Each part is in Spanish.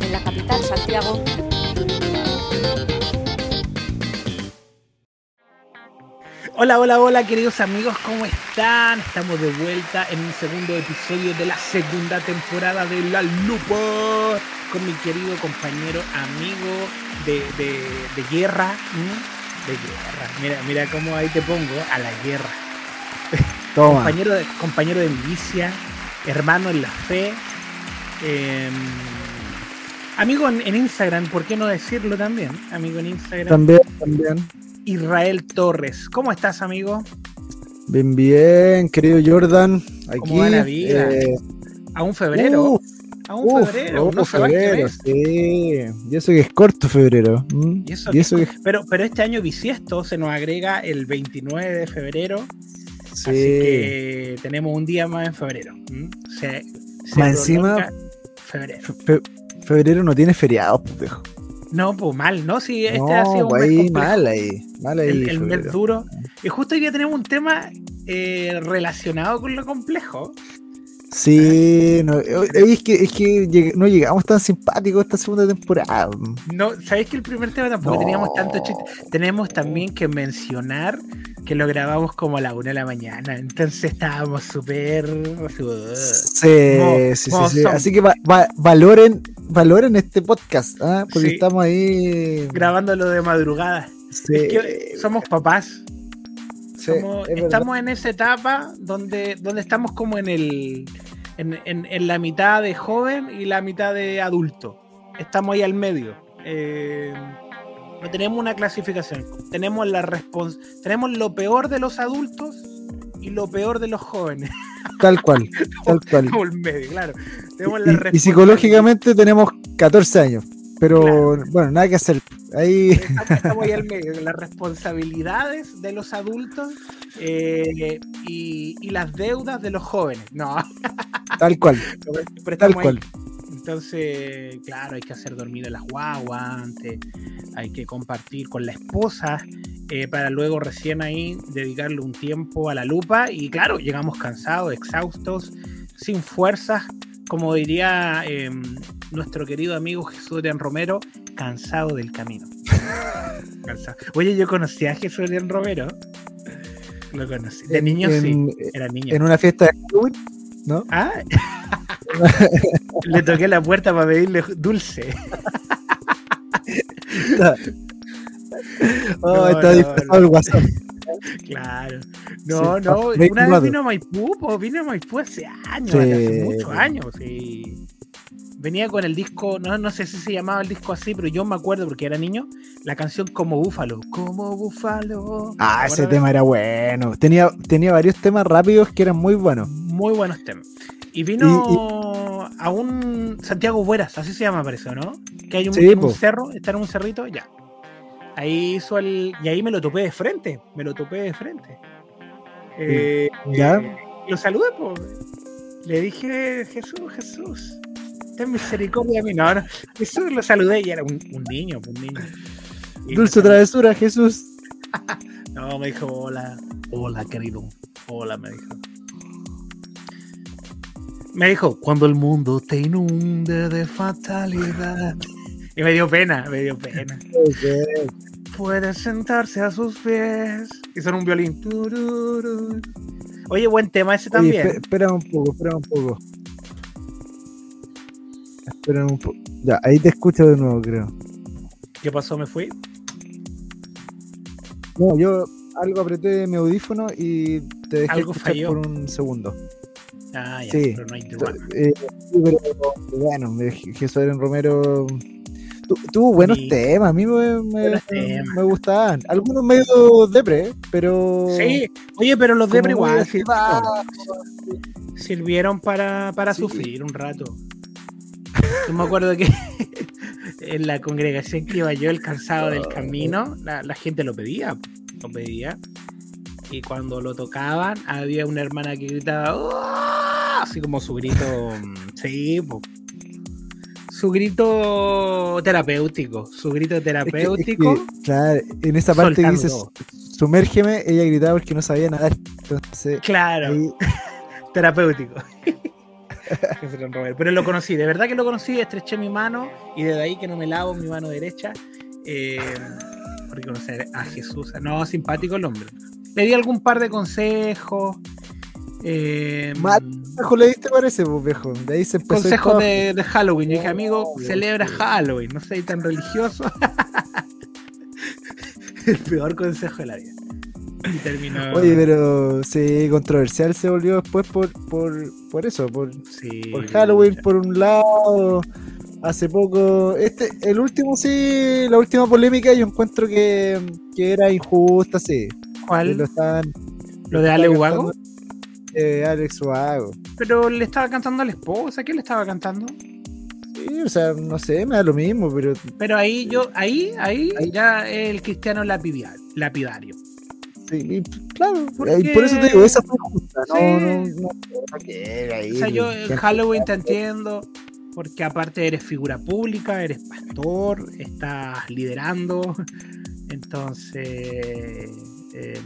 En la capital, Santiago. Hola, hola, hola, queridos amigos, ¿cómo están? Estamos de vuelta en un segundo episodio de la segunda temporada de La Lupa con mi querido compañero, amigo de, de, de guerra. ¿m? De guerra. Mira, mira cómo ahí te pongo, a la guerra. Toma. Compañero de, compañero de milicia, hermano en la fe. eh, amigo en, en Instagram, ¿por qué no decirlo también? Amigo en Instagram. También, también. Israel Torres. ¿Cómo estás, amigo? Bien, bien, querido Jordan. Aquí. ¿Cómo va la vida? eh, A un febrero. uf, a un uf, febrero. no este febrero, sí. Y eso que es corto febrero. Y eso Y eso que Pero, pero este año bisiesto se nos agrega el 29 de febrero. sí. Así que tenemos un día más en febrero. ¿m? Se, se Más encima- Febrero. Fe- fe- febrero no tiene feriados, pues, viejo. No, pues mal, ¿no? Sí, este no, ha sido un pues ahí, mal ahí. Mal ahí. el, el mes duro. Y justo hoy día tenemos un tema eh, relacionado con lo complejo. Sí, no, es que, es que no llegamos tan simpáticos esta segunda temporada. No, ¿sabéis que el primer tema tampoco No. teníamos tanto chiste? Tenemos también que mencionar que lo grabamos como a la una de la mañana. Entonces estábamos súper. Sí, Mo- sí, sí, sí. Así que va- va- valoren, valoren este podcast, ¿ah? porque Sí. estamos ahí. grabándolo de madrugada. Sí, Es que somos papás. Sí, somos- es verdad. estamos en esa etapa donde, donde estamos como en el. En, en- en la mitad de joven y la mitad de adulto. Estamos ahí al medio. Eh, no tenemos una clasificación. Tenemos la respons tenemos lo peor de los adultos y lo peor de los jóvenes. Tal cual, tal cual. Como el medio, claro. Tenemos Y- la y, psicológicamente tenemos 14 años, pero Claro. bueno, nada que hacer. Ahí, Estamos, estamos ahí al medio. Las responsabilidades de los adultos eh, y, y las deudas de los jóvenes. No, tal cual, pero tal ahí. cual. Entonces, claro, hay que hacer dormir a las guaguas antes, hay que compartir con la esposa eh, para luego recién ahí dedicarle un tiempo a la lupa y claro, llegamos cansados, exhaustos, sin fuerzas, como diría eh, nuestro querido amigo Jesús Adrián Romero, cansado del camino. Cansado. Oye, yo conocí a Jesús Adrián Romero. Lo conocí. De En- niño sí, era niño. en una fiesta de Halloween, ¿no? Ah, le toqué la puerta para pedirle dulce. Oh, No, está no, disfrazado no. el guasón. Claro. No, Sí, no, una vez 24. vino a Maipú, po, vino a Maipú hace años, Sí. hace muchos años, sí. Venía con el disco, no, no sé si se llamaba el disco así, pero yo me acuerdo porque era niño, la canción Como Búfalo. Como Búfalo. Ah, ¿Te ese tema era bueno. Tenía, tenía varios temas rápidos que eran muy buenos. Muy buenos temas. Y vino a un Santiago Bueras, así se llama, parece, ¿no? Que hay un, Sí, cerro, está en un cerrito, ya. Ahí hizo el. Y ahí me lo topé de frente, me lo topé de frente. Eh, ¿Ya? eh, lo saludé, po. Le dije, Jesús, Jesús, ten misericordia de mí. No, no, Jesús lo saludé y era un, un niño, un niño. Y Dulce me- travesura, Jesús. no, me dijo, hola, hola, querido. Hola, me dijo. Me dijo, cuando el mundo te inunde de fatalidad. Y me dio pena, me dio pena. Puede sentarse a sus pies. Y son un violín. Oye, buen tema ese también. espe- espera un poco, espera un poco. Un poco. Ya, ahí te escucho de nuevo, creo. ¿Qué pasó? ¿Me fui? No, yo algo apreté mi audífono y te dejé Algo escuchar falló. por un segundo. Ah, ya, Sí. pero no hay. Eh, pero bueno, Jesús Romero tu- tuvo buenos Sí. temas, a mí me, me, gustaban. Algunos medio depre, pero. Sí, oye, pero los Depre igual sirvieron, para, para Sí. sufrir un rato. Yo me acuerdo que en la congregación que iba yo, el cansado del camino, la, la gente lo pedía, lo pedía. Y cuando lo tocaban, había una hermana que gritaba, "¡Oh!", así como su grito, mm, sí, su grito terapéutico, su grito Es que- es que, terapéutico. claro, en esa parte dice sumérgeme, ella gritaba porque no sabía nadar. Entonces, Claro, ahí, terapéutico. Pero lo conocí, de verdad que lo conocí, estreché mi mano y desde ahí que no me lavo mi mano derecha eh, por reconocer a Jesús. No, simpático el hombre. Le di algún par de consejos. Eh, Mal. Le diste parece, pues, viejo. De ahí se consejos de, de Halloween. Yo dije, amigo, Oh, celebra Dios. Halloween, no seas tan religioso. el peor consejo de la vida. Y terminó. Oye, pero sí, controversial se volvió después por, por, por eso, por, sí, por Halloween, ya. por un lado. Hace poco, este, el último sí, la última polémica yo encuentro que, que era injusta, sí. ¿Cuál? Lo estaban, ¿Lo de Ale estaban Ubago? cantando, eh, Alex Ubago. Pero le estaba cantando a la esposa, ¿qué le estaba cantando? Sí, o sea, no sé, me da lo mismo, pero Pero ahí yo, ahí, ahí, Ahí. ya el cristiano lapidario. Sí, y, claro, Porque- y por eso te digo, esa fue justa, no, Sí. no, no, no, que ahí O sea, yo en Halloween te entiendo, porque aparte eres figura pública, eres pastor, estás liderando, entonces eh,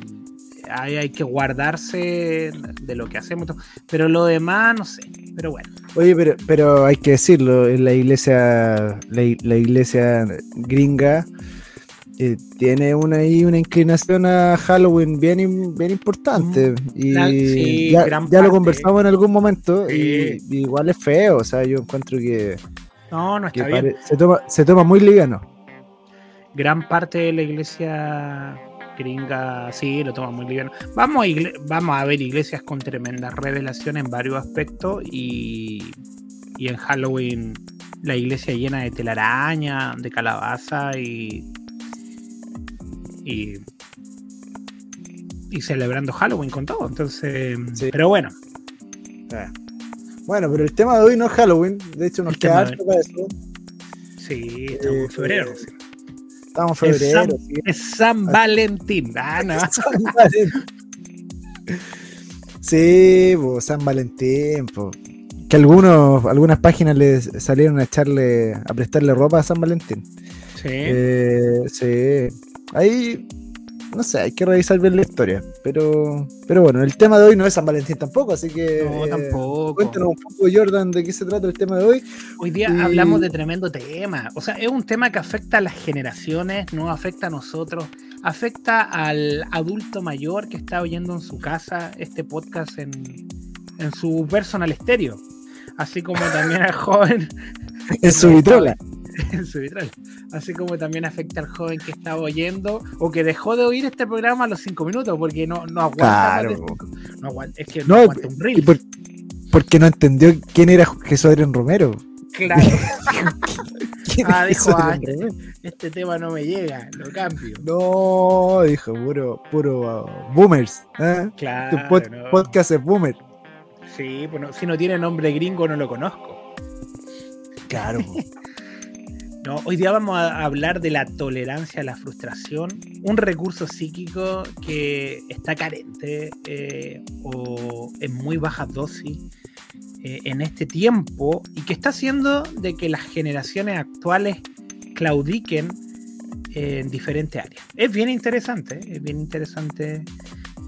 ahí hay que guardarse de lo que hacemos. Pero lo demás, no sé. Pero bueno, Oye, pero, pero hay que decirlo, en la iglesia, la, la iglesia gringa eh, tiene una, ahí una inclinación a Halloween bien, bien importante. Y La- sí, ya, lo conversamos en algún momento y, Sí. y igual es feo, o sea, yo encuentro que, no, no que está bien. pare- se, toma, se toma muy liviano. gran parte de la iglesia gringa sí lo toma muy liviano. Vamos a, vamos a ver iglesias con tremendas revelaciones en varios aspectos y, y en Halloween la iglesia llena de telaraña, de calabaza y, y y celebrando Halloween con todo. Entonces, Sí. pero bueno, Ah. Bueno, pero el tema de hoy no es Halloween, de hecho nos El queda harto para eso. sí, estamos en febrero. Eh, sí. Estamos en Es febrero. San, sí. es San Valentín. Ah, no. San Valentín. Sí, po, San Valentín, po. Que algunos, algunas páginas le salieron a echarle, a prestarle ropa a San Valentín. Sí. Eh, sí. Ahí, no sé, hay que revisar bien la historia. Pero, pero bueno, el tema de hoy no es San Valentín tampoco, así que. no, eh, tampoco. Cuéntanos un poco, Jordan, de qué se trata el tema de hoy. Hoy día Y- hablamos de tremendo tema. O sea, es un tema que afecta a las generaciones, no afecta a nosotros, afecta al adulto mayor que está oyendo en su casa este podcast en, en su personal estéreo. Así como también al joven En su vitrola. en su vitral. Así como también afecta al joven que estaba oyendo o que dejó de oír este programa a los cinco minutos porque no, no aguanta. Claro. no aguanta- es que no, No, aguanta un reel. por- porque no entendió quién era Jesús Adrián Romero. Claro. ¿Quién Ah, dijo, ah, este, este tema no me llega, lo cambio. No, dijo, puro, puro uh, boomers. ¿eh? Claro. Tu pod- no. podcast es boomer. Sí, pues no- si no tiene nombre gringo no lo conozco. Claro. No, hoy día vamos a hablar de la tolerancia a la frustración, un recurso psíquico que está carente eh, o en muy baja dosis eh, en este tiempo y que está haciendo de que las generaciones actuales claudiquen en diferentes áreas. Es bien interesante, es bien interesante.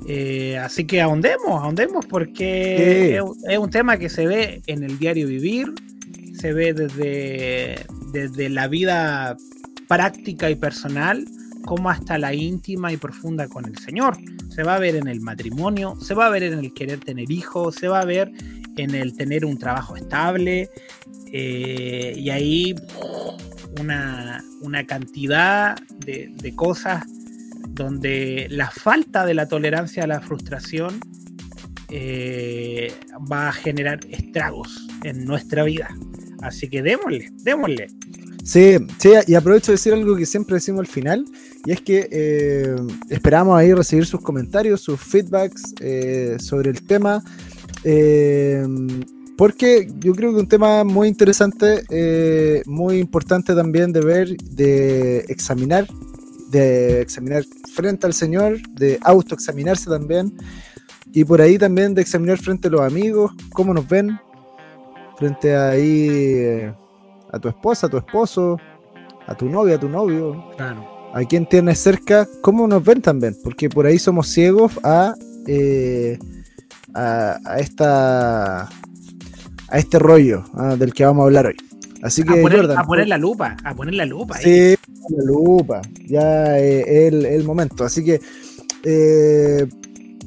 eh, así que ahondemos, ahondemos porque Sí. es, es un tema que se ve en el diario vivir, se ve desde, desde la vida práctica y personal como hasta la íntima y profunda con el Señor. Se va a ver en el matrimonio, se va a ver en el querer tener hijos, se va a ver en el tener un trabajo estable eh, y ahí una, una cantidad de, de cosas donde la falta de la tolerancia a la frustración eh, va a generar estragos en nuestra vida. Así que démosle, démosle. Sí, sí, y aprovecho de decir algo que siempre decimos al final, y es que eh, esperamos ahí recibir sus comentarios, sus feedbacks eh, sobre el tema, eh, porque yo creo que un tema muy interesante, muy importante también de ver, de examinar, de examinar frente al Señor, de autoexaminarse también, y por ahí también de examinar frente a los amigos, cómo nos ven, frente a ahí... eh, a tu esposa, a tu esposo, a tu novia, a tu novio, Claro. a quien tienes cerca, cómo nos ven también, porque por ahí somos ciegos a, eh, a, a esta a este rollo ah, del que vamos a hablar hoy. Así que A poner, Jordan, a poner la lupa, a poner la lupa. ahí. sí, la lupa, ya eh, es el, el momento. Así que eh,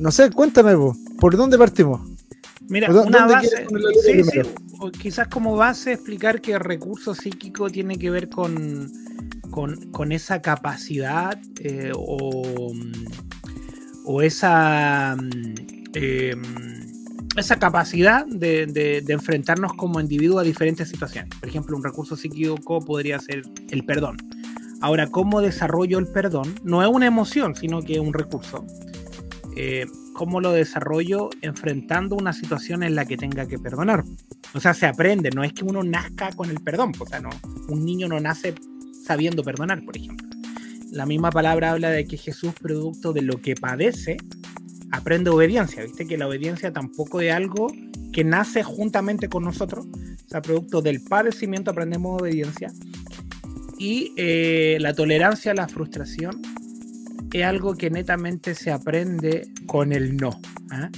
no sé, cuéntame, po, ¿por dónde partimos? Mira, ¿Por dó- una base, sí, sí, o quizás como base explicar que el recurso psíquico tiene que ver con, con, con esa capacidad eh, o, o esa, mm, eh, esa capacidad de, de- de enfrentarnos como individuo a diferentes situaciones. Por ejemplo, un recurso psíquico podría ser el perdón. Ahora, ¿cómo desarrollo el perdón? No es una emoción, sino que es un recurso. Eh, ¿Cómo lo desarrollo enfrentando una situación en la que tenga que perdonar? O sea, se aprende, no es que uno nazca con el perdón, o sea, no, un niño no nace sabiendo perdonar, por ejemplo. La misma palabra habla de que Jesús, producto de lo que padece, aprende obediencia, ¿viste? Que la obediencia tampoco es algo que nace juntamente con nosotros, o sea, producto del padecimiento aprendemos obediencia. Y eh, la tolerancia a la frustración es algo que netamente se aprende con el no. ¿ah?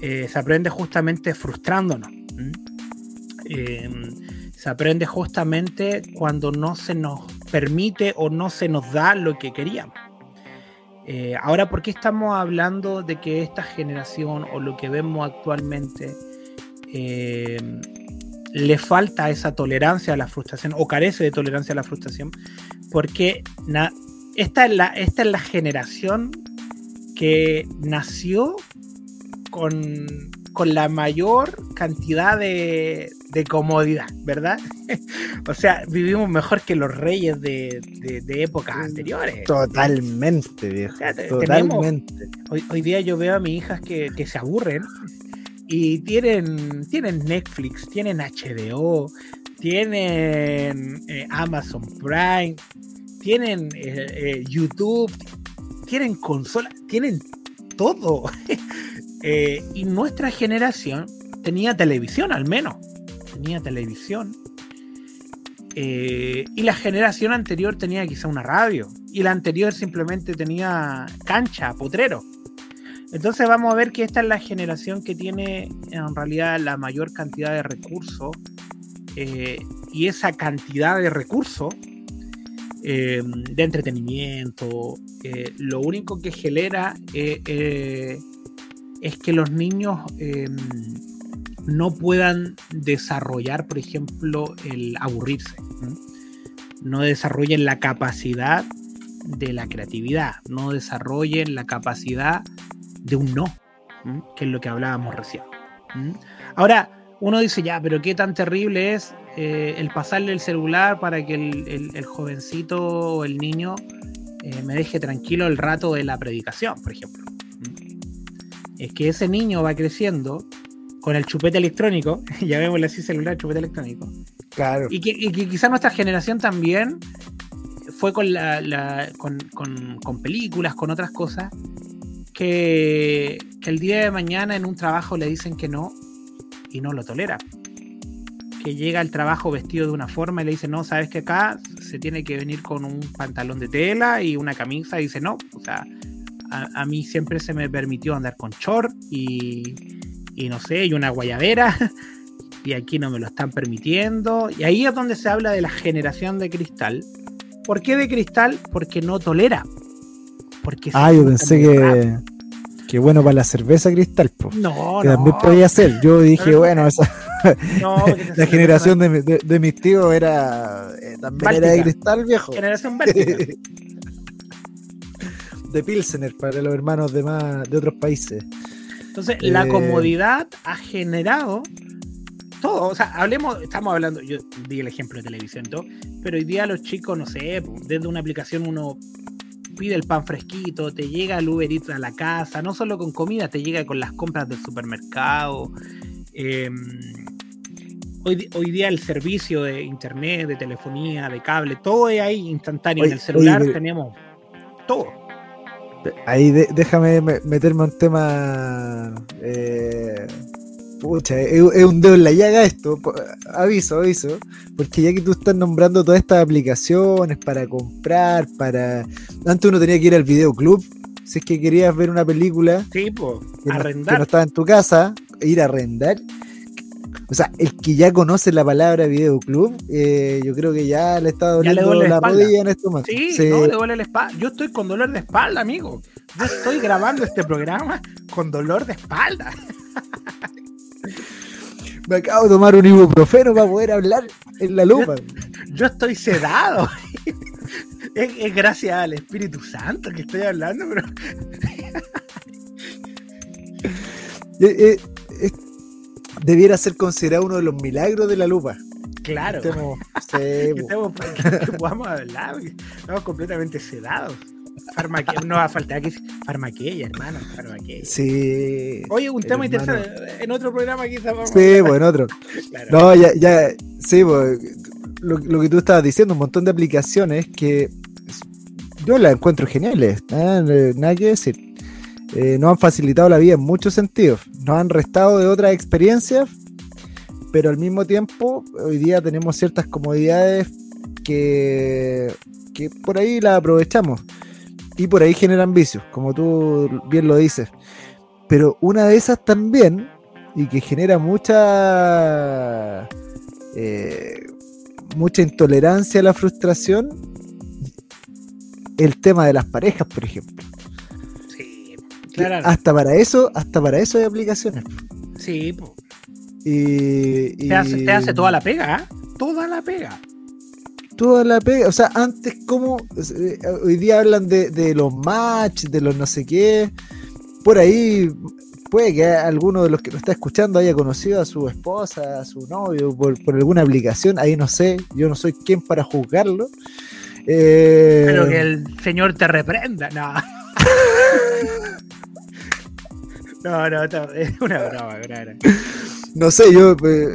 Eh, se aprende justamente frustrándonos. Eh, se aprende justamente cuando no se nos permite o no se nos da lo que queríamos. Eh, ahora, ¿por qué estamos hablando de que esta generación o lo que vemos actualmente le falta esa tolerancia a la frustración o carece de tolerancia a la frustración? Porque esta, es la, esta es la generación que nació con, con la mayor cantidad de, de comodidad, ¿verdad? o sea, vivimos mejor que los reyes de, de- de épocas anteriores. Totalmente, viejo. O sea, te- Totalmente. Hoy, hoy día yo veo a mis hijas que, que se aburren y tienen, tienen Netflix, tienen HBO, tienen eh, Amazon Prime, tienen eh, eh, YouTube, tienen consola, tienen todo. Eh, y nuestra generación tenía televisión al menos, tenía televisión. Y la generación anterior tenía quizá una radio. Y la anterior simplemente tenía cancha, potrero. Entonces vamos a ver que esta es la generación que tiene en realidad la mayor cantidad de recursos. y esa cantidad de recursos eh, de entretenimiento, eh, lo único que genera eh, es que los niños eh, no puedan desarrollar, por ejemplo, el aburrirse. No desarrollen la capacidad de la creatividad, no desarrollen la capacidad de un no, que es lo que hablábamos recién. Ahora, uno dice, ya, pero qué tan terrible es eh, el pasarle el celular para que el, el- el jovencito o el niño eh, me deje tranquilo el rato de la predicación, por ejemplo. ¿m? Es que ese niño va creciendo con el chupete electrónico, llamémosle así celular, chupete electrónico, Claro. y que, y que quizá nuestra generación también fue con, la, la- con, con- con películas, con otras cosas, que, que el día de mañana en un trabajo le dicen que no y no lo tolera. Que llega al trabajo vestido de una forma y le dicen, no, sabes que acá se tiene que venir con un pantalón de tela y una camisa. Y dice, no, o sea, a, a mí siempre se me permitió andar con short y, y no sé, y una guayabera. y aquí no me lo están permitiendo. Y ahí es donde se habla de la generación de cristal. ¿Por qué de cristal? Porque no tolera. Porque Ah, yo pensé rápido. que. Bueno para la cerveza cristal, po. No, que no. también podía ser. Yo dije, bueno, esa- no, la generación de, de- de mis tíos era eh, también era de cristal, viejo. Generación báltica. de Pilsener para los hermanos de más de otros países. Entonces, la Eh. comodidad ha generado todo. O sea, hablemos, estamos hablando, yo di el ejemplo de televisión y todo, pero hoy día los chicos, no sé, desde una aplicación uno pide el pan fresquito, te llega el Uber Eats a la casa, no solo con comida, te llega con las compras del supermercado. Eh, hoy, día el servicio de internet, de telefonía, de cable, todo es ahí instantáneo. Oye, en el celular oye, tenemos todo. Ahí de- déjame me- meterme un tema eh, Pucha, es, es un dedo en la llaga esto. Aviso, aviso. Porque ya que tú estás nombrando todas estas aplicaciones para comprar, para. Antes uno tenía que ir al videoclub. Si es que querías ver una película Sí, pues, que no, que no arrendar. estaba en tu casa, ir a arrendar. O sea, el que ya conoce la palabra videoclub, eh, yo creo que ya le está le doliendo duele la la rodilla en este momento. Sí, Sí. no, le duele la espalda. Yo estoy con dolor de espalda, amigo. Yo estoy grabando este programa con dolor de espalda. Me acabo de tomar un ibuprofeno para poder hablar en la lupa. Yo estoy sedado. Es, es gracias al Espíritu Santo que estoy hablando, pero Eh, eh, debiera ser considerado uno de los milagros de la lupa. claro. Estemos- sí, que podamos hablar, estamos completamente sedados. Farmaque- no va a faltar que farmaqueya, hermano, farmaqueya. Sí. Oye, un tema hermano. interesante. En otro programa quizás vamos Sí, bueno, otro. Claro. No, ya, ya, sí, pues, lo, lo que tú estabas diciendo, un montón de aplicaciones que yo las encuentro geniales, nada, nada que decir. Eh, nos han facilitado la vida en muchos sentidos, nos han restado de otras experiencias, pero al mismo tiempo hoy día tenemos ciertas comodidades que, que por ahí las aprovechamos y por ahí generan vicios, como tú bien lo dices. Pero una de esas también, y que genera mucha eh, mucha intolerancia a la frustración, el tema de las parejas, por ejemplo. Claro. Hasta para eso, hasta para eso hay aplicaciones. Sí, po. Y, y te, hace, te hace toda la pega, ¿ah? Toda la pega. toda la pega. O sea, antes como eh, hoy día hablan de, de los match, de los no sé qué. Por ahí puede que alguno de los que lo está escuchando haya conocido a su esposa, a su novio por, por alguna aplicación. Ahí no sé, yo no soy quien para juzgarlo. Eh, Pero que el señor te reprenda. No. No, no, es una broma, una broma. No sé, yo eh,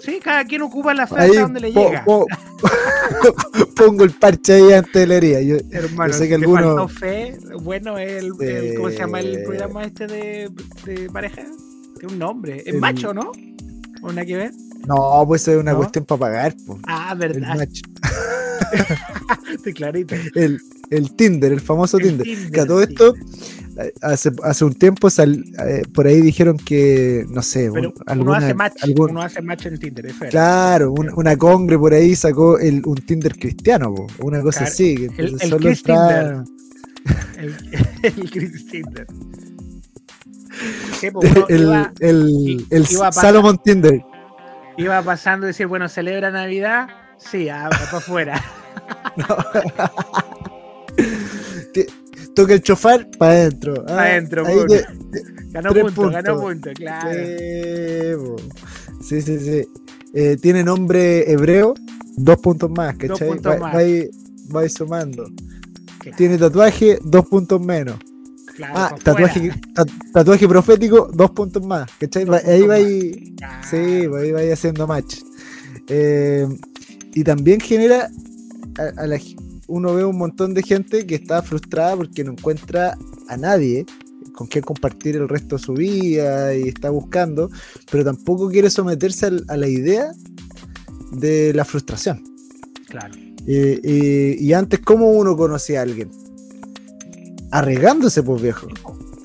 Sí, cada quien ocupa la hasta donde le po- llega. po- pongo el parche ahí antes de la herida. Yo, Hermano, yo sé si que te alguno- faltó fe, bueno, el, el- ¿cómo se llama el programa este de, de pareja? Tiene un nombre. Es El- macho, ¿no? ¿O nada que ver? No, pues es una ¿No? cuestión para pagar. po, Ah, el verdad. match. Estoy clarito. El, el Tinder, el famoso El Tinder. Tinder, Que a todo esto, hace, hace un tiempo sal- eh, por ahí dijeron que, no sé, Pero un- uno alguna- hace match, algún- uno hace match en Tinder, es claro, un- una congre por ahí sacó el, un Tinder cristiano, po, una cosa Claro, así. que el- el solo entra- El, el Chris Tinder. Sí, pues el, iba, el, el Salomon Tinder. Iba pasando y decir, bueno, celebra Navidad. Sí, para afuera. Toca el chofar para adentro. Pa' adentro, ahí puro. te- Ganó punto, ganó puntos. punto, claro. Sí, sí, sí. Eh, tiene nombre hebreo, dos puntos más, Dos ¿cachai? puntos Va- más. va sumando. Claro, Tiene tatuaje, dos puntos menos. Claro, Ah, tatuaje, tatuaje profético, dos puntos más. ¿Cachai? Dos ahí va. Claro. Sí, ahí va ahí haciendo match. Eh, y también genera. a- a la uno ve un montón de gente que está frustrada porque no encuentra a nadie con quien compartir el resto de su vida y está buscando, pero tampoco quiere someterse al- a la idea de la frustración. Claro. Eh, eh, y antes, ¿cómo uno conocía a alguien? Arregándose, pues viejo.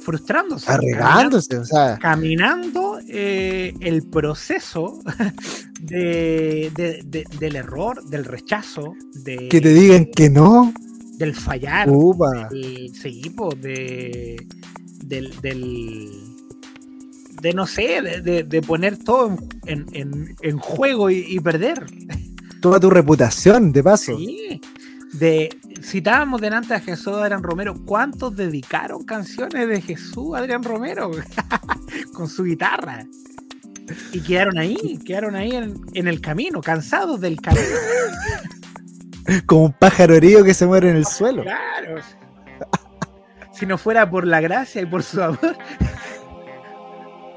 Frustrándose. Arregándose, o sea, Caminando eh, el proceso de, de- de- del error, del rechazo, de, que te digan que no. del fallar, Upa. del, sí, po, de, del, del- de no sé, de, de- de poner todo en, en- en- en juego y, y perder. Toda tu reputación, de paso. Sí. De, citábamos delante a Jesús Adrián Romero. ¿Cuántos dedicaron canciones de Jesús Adrián Romero con su guitarra? Y quedaron ahí, quedaron ahí en, en el camino, cansados del camino. Como un pájaro herido que se muere en el suelo. Claro. Si no fuera por la gracia y por su amor,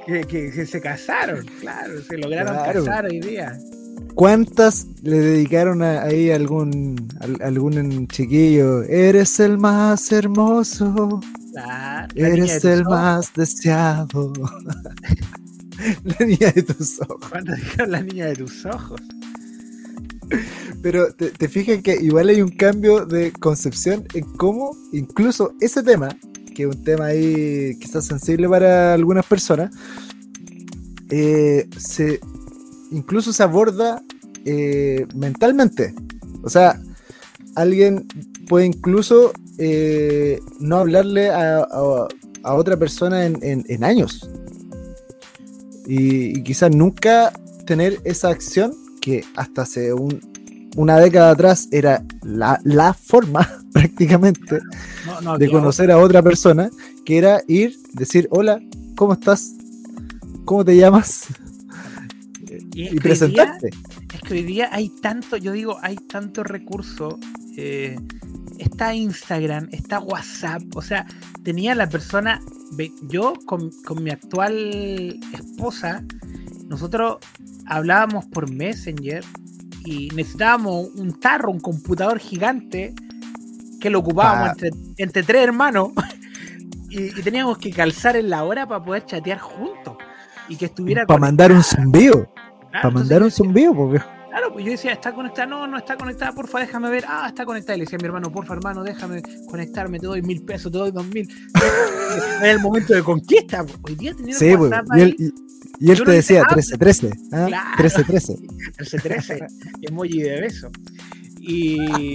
que, que- que se casaron, claro, se lograron Claro. casar hoy día. ¿Cuántas le dedicaron a- ahí a algún, a algún chiquillo? Eres el más hermoso, La- eres el ojos. más deseado. la niña de tus ojos. ¿Cuándo dijeron la niña de tus ojos? Pero te, te fijas que igual hay un cambio de concepción en cómo incluso ese tema, que es un tema ahí quizás sensible para algunas personas, eh, se incluso se aborda eh, mentalmente. O sea, alguien puede incluso eh, no hablarle a, a- a otra persona en, en- en años. Y, y quizás nunca tener esa acción que hasta hace un- una década atrás era la, la forma prácticamente No, no, de conocer a otra persona, que era ir, decir, hola, ¿cómo estás? ¿Cómo te llamas? Y, es Y día- es que hoy día hay tanto, yo digo, hay tanto recurso. eh, está Instagram, está WhatsApp. O sea, tenía la persona. Yo con, con mi actual esposa, nosotros hablábamos por Messenger y necesitábamos un tarro, un computador gigante que lo ocupábamos Pa- entre, entre tres hermanos y, y teníamos que calzar en la hora para poder chatear juntos y que estuviera Para mandar un zumbido. Claro, Para mandar un zumbido, viejo. Claro, pues yo decía, está conectada, no, no está conectada, porfa, déjame ver. Ah, está conectada. Y le decía a mi hermano, porfa, hermano, déjame conectarme, te doy mil pesos, te doy dos mil. Era el momento de conquista. Hoy día tenía Sí, pues. Y él, ahí, y, y él Yo te no decía hice 13-13. ¿ah? Claro. 13-13. el C13, emoji de beso. Y,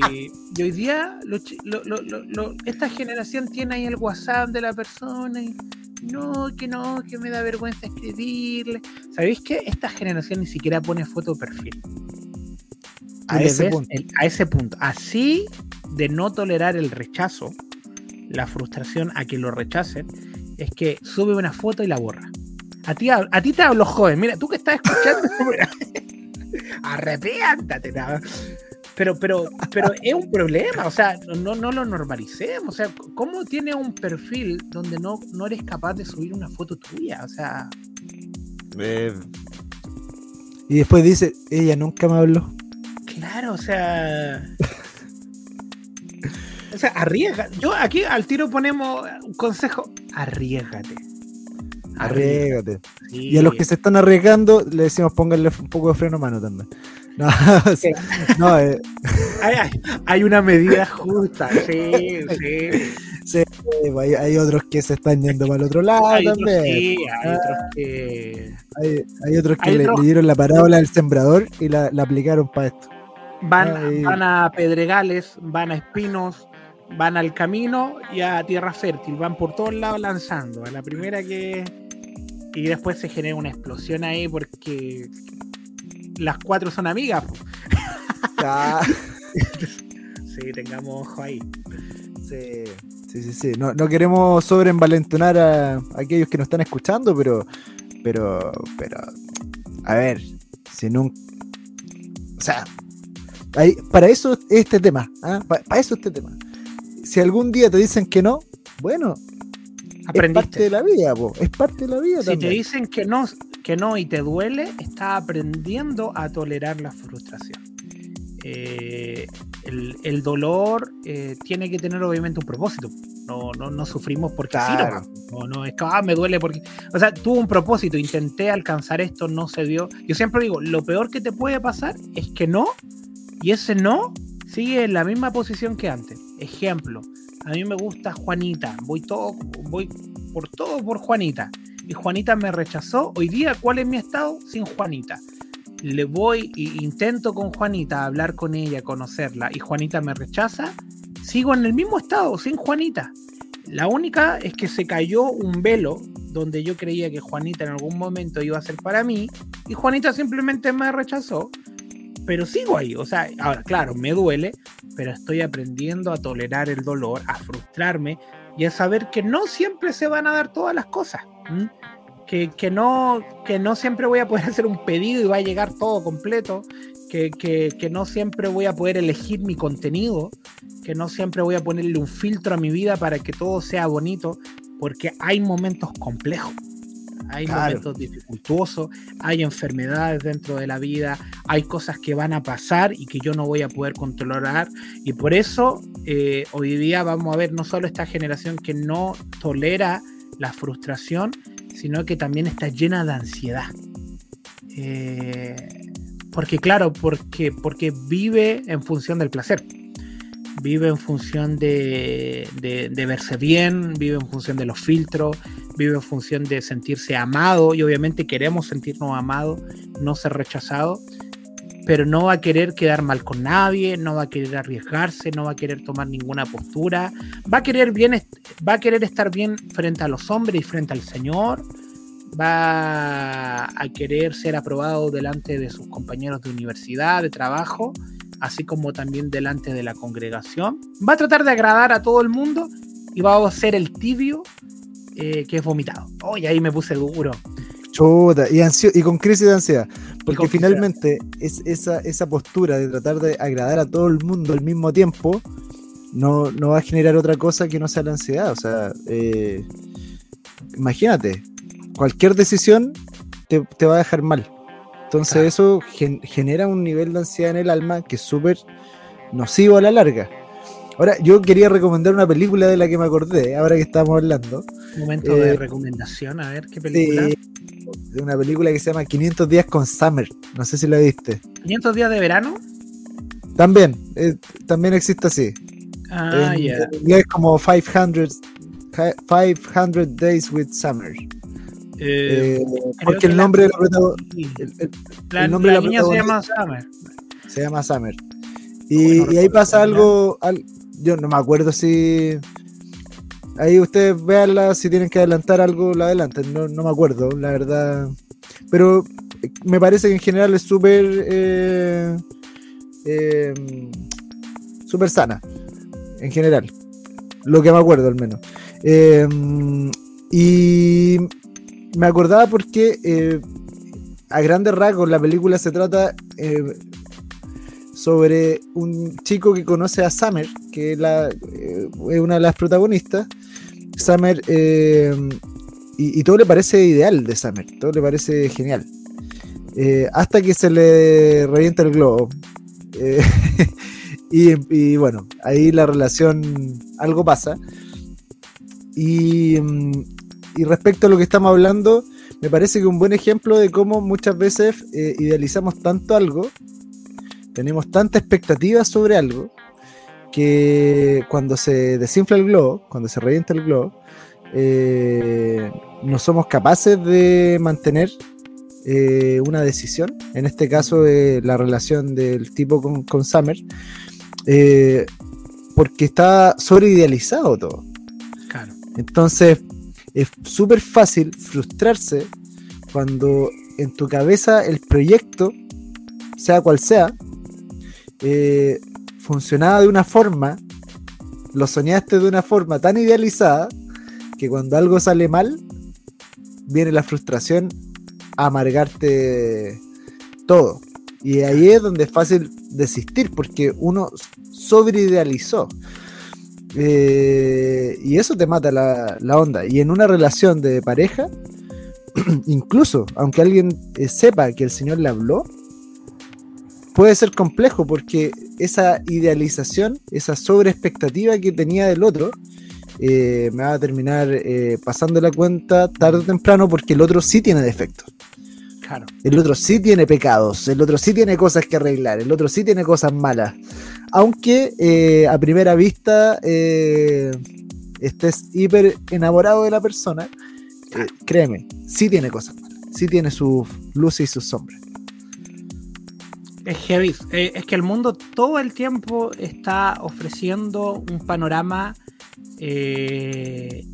y hoy día lo- lo- lo- esta generación tiene ahí el WhatsApp de la persona y no, que no, que me da vergüenza escribirle. ¿Sabéis qué? Esta generación ni siquiera pone foto de perfil. A ese punto. el- a ese punto. Así de no tolerar el rechazo, la frustración a que lo rechacen, es que sube una foto y la borra. A ti, a, a ti te hablo joven. Mira, tú que estás escuchando, arrepiéntate. nada. Pero, pero, pero es un problema, o sea, no, no lo normalicemos. O sea, ¿cómo tiene un perfil donde no, no eres capaz de subir una foto tuya? O sea, Y después dice, ella nunca me habló. Claro, o sea. O sea, arriesga. Yo aquí al tiro ponemos un consejo: arriesgate. Arriégate. Sí. Y a los que se están arriesgando, le decimos pónganle un poco de freno a mano también. No, no, eh, Hay, una medida justa, sí, sí. sí, hay, hay otros que se están yendo para el otro lado Hay otros, también. sí, hay otros que Hay, otros que le, otros- le dieron la parábola del sembrador y la, la aplicaron para esto. van, Ay. van a pedregales, van a espinos, van al camino y a tierra fértil, van por todos lados lanzando. A la primera que. Y después se genera una explosión ahí porque las cuatro son amigas. Ah, Sí, tengamos ojo ahí. sí, sí, sí, sí. No, no queremos sobreenvalentonar a, a aquellos que nos están escuchando, pero, pero, pero, a ver, si nunca, o sea, hay- para eso es este tema, ¿ah? Pa- para eso este tema. Si algún día te dicen que no, bueno, es parte Aprendiste. de la vida, po, es parte de la vida Si te dicen que no, que no y te duele, estás aprendiendo a tolerar la frustración. Eh, el, el dolor eh, tiene que tener obviamente un propósito. No, no, no sufrimos porque sí, no, no es que ah, me duele porque. O sea, tuvo un propósito, intenté alcanzar esto, no se dio. Yo siempre digo, lo peor que te puede pasar es que no, y ese no sigue en la misma posición que antes. Ejemplo, a mí me gusta Juanita, voy todo, voy por todo por Juanita. Y Juanita me rechazó. Hoy día, ¿cuál es mi estado? Sin Juanita. Le voy e intento con Juanita hablar con ella, conocerla, y Juanita me rechaza. Sigo en el mismo estado, sin Juanita. La única es que se cayó un velo donde yo creía que Juanita en algún momento iba a ser para mí, y Juanita simplemente me rechazó. Pero sigo ahí, o sea, ahora, claro, me duele, pero estoy aprendiendo a tolerar el dolor, a frustrarme y a saber que no siempre se van a dar todas las cosas. ¿M? Que, que, no, que no siempre voy a poder hacer un pedido y va a llegar todo completo. Que, que, que no siempre voy a poder elegir mi contenido. Que no siempre voy a ponerle un filtro a mi vida para que todo sea bonito. Porque hay momentos complejos. Hay Claro. momentos dificultuosos, hay enfermedades dentro de la vida, hay cosas que van a pasar y que yo no voy a poder controlar. Y por eso eh, hoy día vamos a ver no solo esta generación que no tolera la frustración, sino que también está llena de ansiedad. Eh, porque claro, porque, porque vive en función del placer. Vive en función de, de, verse bien, vive en función de los filtros, vive en función de sentirse amado y obviamente queremos sentirnos amados, no ser rechazados pero no va a querer quedar mal con nadie, no va a querer arriesgarse, no va a querer tomar ninguna postura, va a querer bien, va a querer estar bien frente a los hombres y frente al Señor, va a querer ser aprobado delante de sus compañeros de universidad, de trabajo, así como también delante de la congregación. Va a tratar de agradar a todo el mundo y va a ser el tibio eh, que es vomitado. Oye, ahí me puse duro. Chuta, y, y con crisis de ansiedad. Porque finalmente es esa, esa postura de tratar de agradar a todo el mundo al mismo tiempo no, va a generar otra cosa que no sea la ansiedad. O sea, eh, imagínate, cualquier decisión te, va a dejar mal. Entonces eso genera un nivel de ansiedad en el alma que es súper nocivo a la larga. Ahora, yo quería recomendar una película de la que me acordé, ahora que estamos hablando. momento de eh, recomendación, a ver qué película de una película que se llama 500 días con Summer. No sé si la viste. ¿500 días de verano? También, eh, también existe así. Ah, ya. En inglés como 500, 500 Days with Summer. Eh, eh, porque el nombre la, el, nombre de la niña se llama Summer. Se llama Summer. Y, y ahí pasa algo, yo no me acuerdo si Ahí ustedes veanla, si tienen que adelantar algo, la adelantan. No, me acuerdo, la verdad. Pero eh, me parece que en general es súper. Eh, em, sana. En general. Lo que me acuerdo, al menos. Em, y me acordaba porque. Eh, a grandes rasgos, la película se trata sobre un chico que conoce a Summer, que es una de las protagonistas, Summer, eh, y, todo le parece ideal de Summer, todo le parece genial. Eh, hasta que se le revienta el globo. Eh, y, bueno, ahí la relación, algo pasa. Y, y, respecto a lo que estamos hablando, me parece que un buen ejemplo de cómo muchas veces idealizamos tanto algo, tenemos tanta expectativa sobre algo, que cuando se desinfla el globo, cuando se revienta el globo, eh, no somos capaces de mantener eh, una decisión, en este caso de la relación del tipo con, Summer, eh, porque está sobreidealizado todo. Entonces, es súper fácil frustrarse cuando en tu cabeza el proyecto, sea cual sea, funcionaba de una forma, lo soñaste de una forma tan idealizada, que cuando algo sale mal, viene la frustración a amargarte todo. Y ahí es donde es fácil desistir, porque uno sobreidealizó. Eh, y eso te mata la, onda. Y en una relación de pareja, incluso aunque alguien eh, sepa que el Señor le habló, puede ser complejo porque esa idealización, esa sobreexpectativa que tenía del otro, eh, me va a terminar eh, pasando la cuenta tarde o temprano porque el otro sí tiene defectos. Claro. El otro sí tiene pecados, el otro sí tiene cosas que arreglar, el otro sí tiene cosas malas. Aunque eh, a primera vista estés hiper enamorado de la persona, créeme, sí tiene cosas malas, sí tiene sus luces y sus sombras es. Eh, es que el mundo todo el tiempo está ofreciendo un panorama eh,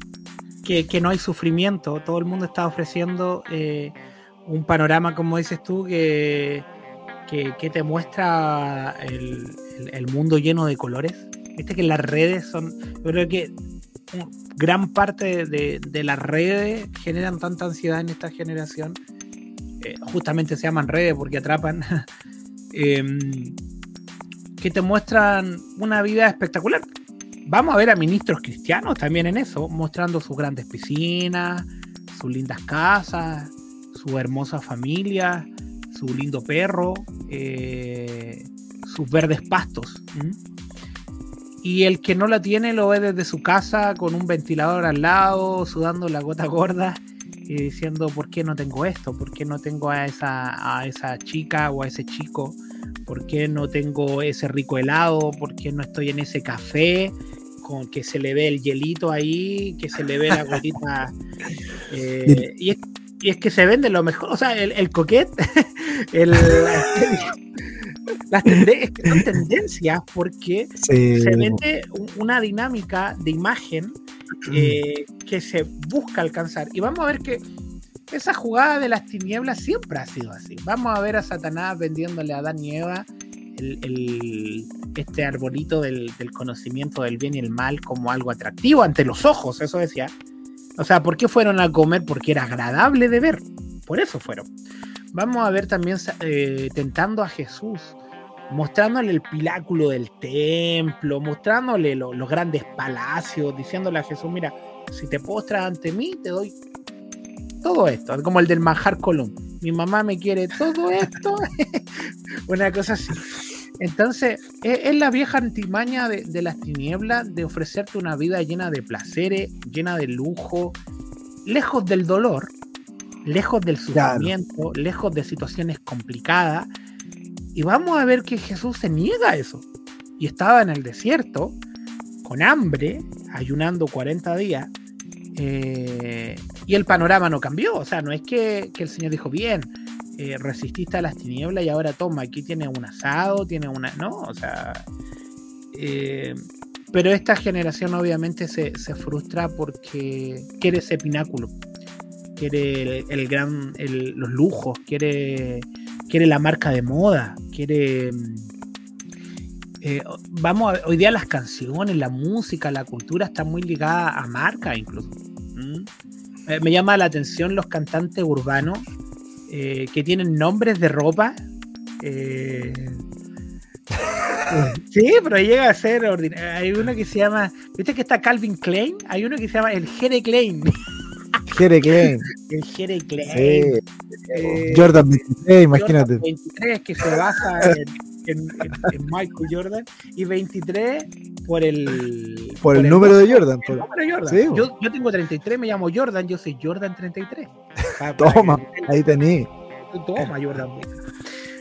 que, no hay sufrimiento. Todo el mundo está ofreciendo eh, un panorama, como dices tú, que, que, te muestra el, mundo lleno de colores. Viste que las redes son. Yo creo que gran parte de, las redes generan tanta ansiedad en esta generación. justamente se llaman redes porque atrapan Em, que te muestran una vida espectacular. Vamos a ver a ministros cristianos también en eso, mostrando sus grandes piscinas, sus lindas casas, su hermosa familia, su lindo perro, eh, sus verdes pastos. Y el que no la tiene lo ve desde su casa con un ventilador al lado, sudando la gota gorda y diciendo por qué no tengo esto, por qué no tengo a esa, a esa chica o a ese chico, por qué no tengo ese rico helado, por qué no estoy en ese café con que se le ve el hielito ahí, que se le ve la gotita. eh, y, es, y, es, que se vende lo mejor, o sea, el, el coquet, el, las son tendencias porque sí. se vende una dinámica de imagen eh, que se busca alcanzar. Y vamos a ver que esa jugada de las tinieblas siempre ha sido así. Vamos a ver a Satanás vendiéndole a Adán y Eva el, este arbolito del, del, conocimiento del bien y el mal como algo atractivo ante los ojos, eso decía. O sea, ¿por qué fueron a comer? Porque era agradable de ver. Por eso fueron. Vamos a ver también eh, tentando a Jesús, mostrándole el piláculo del templo, mostrándole lo, los grandes palacios, diciéndole a Jesús, mira, si te postras ante mí, te doy todo esto, como el del manjar Colón. Mi mamá me quiere todo esto, una cosa así. Entonces, es, es la vieja antimaña de, de, las tinieblas de ofrecerte una vida llena de placeres, llena de lujo, lejos del dolor, lejos del sufrimiento, claro. lejos de situaciones complicadas. Y vamos a ver que Jesús se niega a eso. Y estaba en el desierto, con hambre, ayunando 40 días, eh, y el panorama no cambió. O sea, no es que, que el Señor dijo, bien, eh, resististe a las tinieblas y ahora toma, aquí tiene un asado, tiene una... No, o sea... Eh, pero esta generación obviamente se, se, frustra porque quiere ese pináculo, quiere el, gran, los lujos, quiere, quiere la marca de moda, quiere... Eh, vamos a, hoy día las canciones, la música, la cultura está muy ligada a marca incluso. ¿Mm? Eh, me llama la atención los cantantes urbanos eh, que tienen nombres de ropa. Sí, pero llega a ser ordinario. Hay uno que se llama, ¿viste que está Calvin Klein? Hay uno que se llama el Jere Klein. Jere Klein. el Jere Klein. Sí. Eh, Jordan 23, imagínate. Jordan 23 que se basa en, en, en, en, Michael Jordan y 23 por el por, por el, el, número de Jordan. Por... número de Jordan. Sí, yo, yo, tengo 33, me llamo Jordan, yo soy Jordan 33. Para, Toma, para que, ahí tení. Toma, Jordan.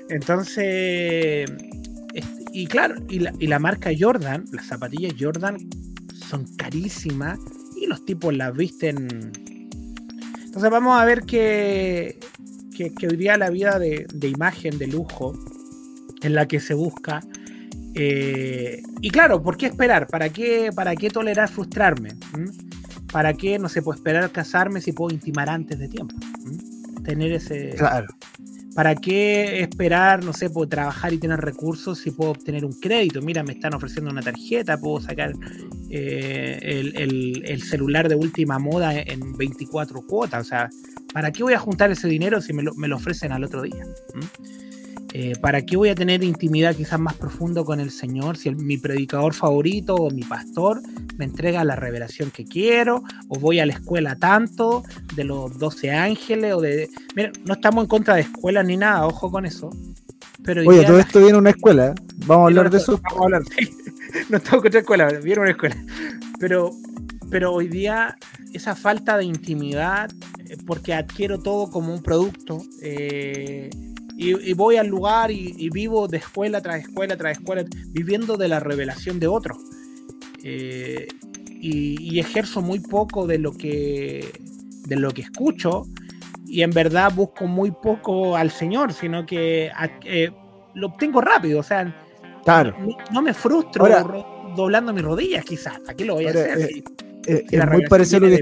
Entonces, este, y claro, y la, y la marca Jordan, las zapatillas Jordan son carísimas y los tipos las visten. Entonces vamos a ver que, que, que hoy día la vida de, imagen, de lujo, en la que se busca. Eh, y claro, ¿por qué esperar? ¿Para qué, para qué tolerar frustrarme? ¿Mm? ¿Para qué no se puede esperar casarme si puedo intimar antes de tiempo? ¿Mm? Tener ese. Claro. ¿Para qué esperar, no sé, puedo trabajar y tener recursos si puedo obtener un crédito? Mira, me están ofreciendo una tarjeta, puedo sacar eh, el, el, el, celular de última moda en 24 cuotas. O sea, ¿para qué voy a juntar ese dinero si me lo, me lo ofrecen al otro día? ¿Mm? Eh, ¿Para qué voy a tener intimidad quizás más profundo con el Señor si el, mi predicador favorito o mi pastor me entrega la revelación que quiero? ¿O voy a la escuela tanto de los 12 ángeles? o de Mira, no estamos en contra de escuelas ni nada, ojo con eso. Pero Oye, todo esto viene una escuela. Vamos a hablar de eso. Vamos a hablar. no estamos contra escuela, viene una escuela. Pero, pero hoy día esa falta de intimidad, eh, porque adquiero todo como un producto, eh, y, y, voy al lugar y, y, vivo de escuela tras escuela tras escuela, viviendo de la revelación de otros. Eh, y, y, ejerzo muy poco de lo que de lo que escucho y en verdad busco muy poco al Señor, sino que eh, lo obtengo rápido, o sea, claro. no, no me frustro ahora, doblando mis rodillas, quizás. ¿Para qué lo voy a ahora, hacer? Eh, eh, es muy parecido lo que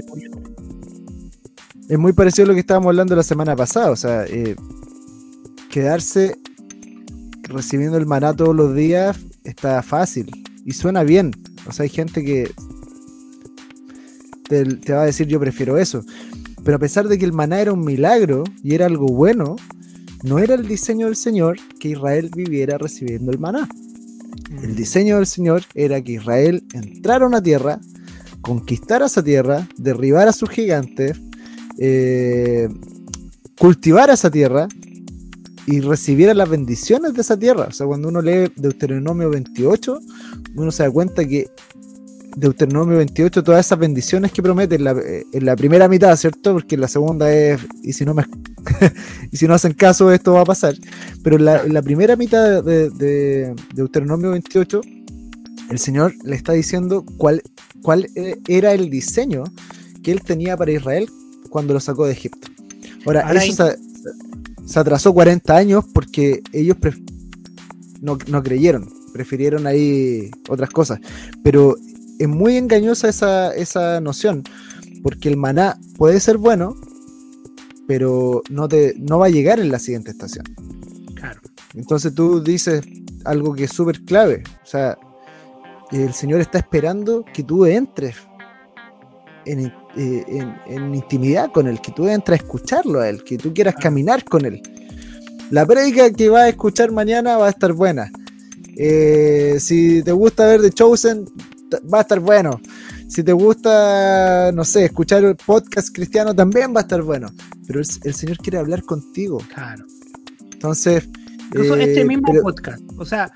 es muy parecido a lo que estábamos hablando la semana pasada, o sea, eh, quedarse recibiendo el maná todos los días está fácil y suena bien. O sea, hay gente que te, te, va a decir yo prefiero eso. Pero a pesar de que el maná era un milagro y era algo bueno, no era el diseño del Señor que Israel viviera recibiendo el maná. El diseño del Señor era que Israel entrara a una tierra, conquistara esa tierra, derribara a sus gigantes, eh, cultivara esa tierra y recibiera las bendiciones de esa tierra. O sea, cuando uno lee Deuteronomio 28, uno se da cuenta que Deuteronomio 28, todas esas bendiciones que promete en la, eh, en la primera mitad, ¿cierto? Porque la segunda es, y si no me, y si no hacen caso, esto va a pasar. Pero en la, en la primera mitad de, de Deuteronomio 28, el Señor le está diciendo cuál, cuál e- era el diseño que él tenía para Israel cuando lo sacó de Egipto. Ahora, Ahora eso se, se atrasó 40 años porque ellos no, no creyeron, prefirieron ahí otras cosas. Pero es muy engañosa esa, esa noción, porque el maná puede ser bueno, pero no, te, no va a llegar en la siguiente estación. Claro. Entonces tú dices algo que es súper clave. O sea, el Señor está esperando que tú entres en, eh, en- en intimidad con Él, que tú entres a escucharlo a Él, que tú quieras caminar con Él. La prédica que vas a escuchar mañana va a estar buena. Eh, si te gusta ver The Chosen, va a estar bueno. Si te gusta, no sé, escuchar el podcast cristiano, también va a estar bueno. Pero el, el Señor quiere hablar contigo. Claro. Entonces, Incluso eh, este mismo pero- podcast, o sea,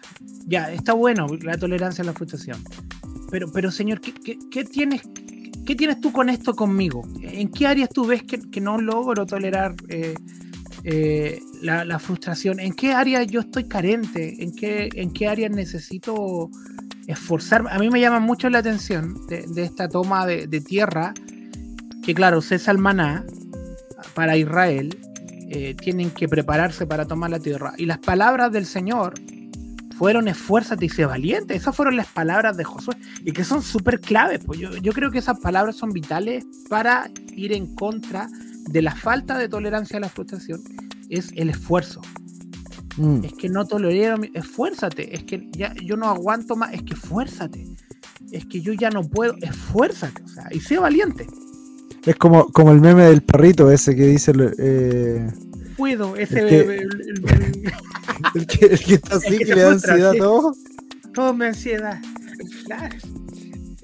ya, está bueno la tolerancia a la frustración. Pero, pero señor, ¿qué, qué- qué tienes, ¿qué tienes tú con esto conmigo? ¿En qué áreas tú ves que, no logro tolerar eh, eh, la, frustración? ¿En qué áreas yo estoy carente? ¿En qué, en qué áreas necesito esforzarme? A mí me llama mucho la atención de, esta toma de, de tierra, que claro, César Maná para Israel, eh, tienen que prepararse para tomar la tierra. Y las palabras del Señor fueron esfuérzate y sé valiente. Esas fueron las palabras de Josué y que son súper claves. Pues yo, yo creo que esas palabras son vitales para ir en contra de la falta de tolerancia a la frustración. Es el esfuerzo. mm, Es que no tolero, mi- esfuérzate. Es que ya yo no aguanto más. Es que esfuérzate. Es que yo ya no puedo. Esfuérzate. O sea, y sé valiente. Es como, como el meme del perrito ese que dice eh, Puedo. Ese, que- el- el- el- el, que, está así, que le da frustra, ansiedad a todo. todo me ansiedad. Claro.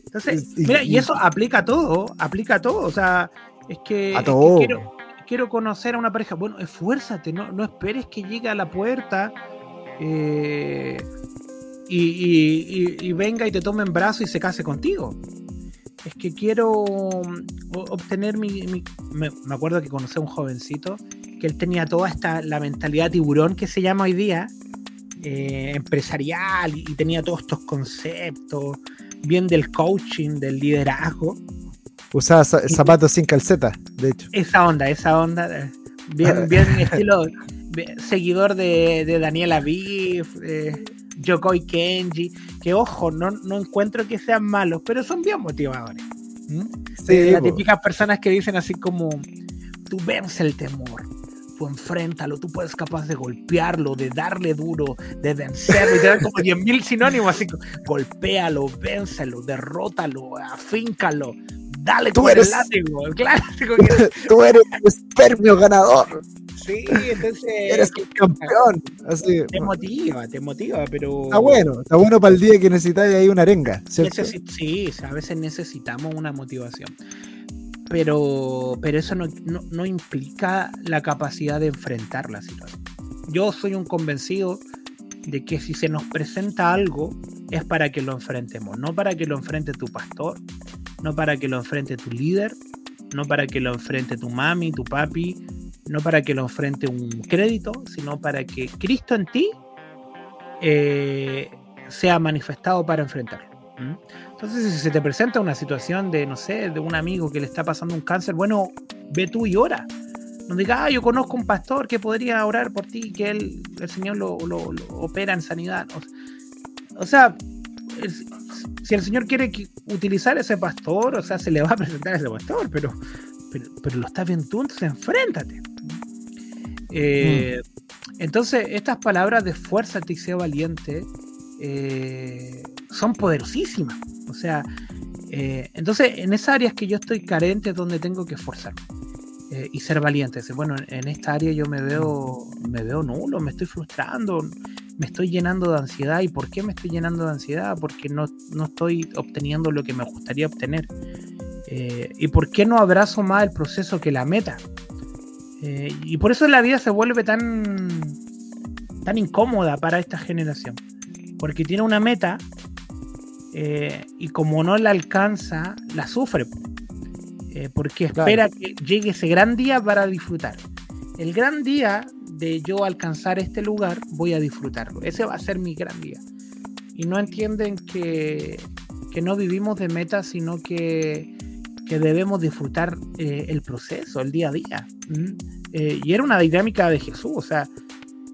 Entonces, Y- mira, y y- eso aplica a todo, aplica a todo. O sea, es que, A es que todo. quiero, quiero conocer a una pareja. Bueno, esfuérzate, no, no esperes que llegue a la puerta eh, y, y- venga y te tome en brazo y se case contigo. Es que quiero mm, obtener mi. mi- me, me acuerdo que conocí a un jovencito que él tenía toda esta la mentalidad tiburón que se llama hoy día, eh, empresarial, y, tenía todos estos conceptos, bien del coaching, del liderazgo. Usaba za- zapatos sin calceta, de hecho. Esa onda, esa onda, eh, bien, bien estilo seguidor de, de Daniela Beef, eh, Yokoi Kenji, que ojo, no, no encuentro que sean malos, pero son bien motivadores. ¿Mm? Sí, Las típicas personas que dicen así como, tú vence el temor, tú enfréntalo, tú puedes capaz de golpearlo, de darle duro, de vencerlo, y te dan como 10.000 sinónimos, así golpéalo, vénselo, derrótalo, afíncalo, dale Tú con eres- el látigo, que- Tú eres un espermio ganador. sí, entonces Eres el campeón. Así. te motiva, te motiva, pero... Está bueno, está bueno para el día que necesitáis ahí una arenga, sí, a veces necesitamos una motivación. Pero, pero eso no, no- no implica la capacidad de enfrentar la situación. Yo soy un convencido de que si se nos presenta algo es para que lo enfrentemos, no para que lo enfrente tu pastor, no para que lo enfrente tu líder, no para que lo enfrente tu mami, tu papi, no para que lo enfrente un crédito, sino para que Cristo en ti eh, sea manifestado para enfrentarlo. Entonces, si se te presenta una situación de, no sé, de un amigo que le está pasando un cáncer, bueno, ve tú y ora. No digas, ah, yo conozco un pastor que podría orar por ti, que él, el Señor lo, lo- lo opera en sanidad. O, sea, el- si el Señor quiere utilizar ese pastor, o sea, se le va a presentar a ese pastor, pero, pero, pero lo estás viendo tú, entonces enfréntate. Eh, Entonces, estas palabras de fuerza y sea valiente eh, son poderosísimas. O sea, eh, entonces en esas áreas que yo estoy carente es donde tengo que esforzarme eh, y ser valiente. Bueno, en esta área yo me veo, me veo nulo, me estoy frustrando, me estoy llenando de ansiedad. ¿Y por qué me estoy llenando de ansiedad? Porque no, no estoy obteniendo lo que me gustaría obtener. ¿Y por qué no abrazo más el proceso que la meta? Y por eso la vida se vuelve tan, tan incómoda para esta generación. Porque tiene una meta eh, y como no la alcanza, la sufre. eh, porque espera que llegue ese gran día para disfrutar. El gran día de yo alcanzar este lugar, voy a disfrutarlo. Ese va a ser mi gran día. Y no entienden que, que no vivimos de metas, sino que, que debemos disfrutar eh, el proceso, el día a día. y era una dinámica de Jesús, o sea,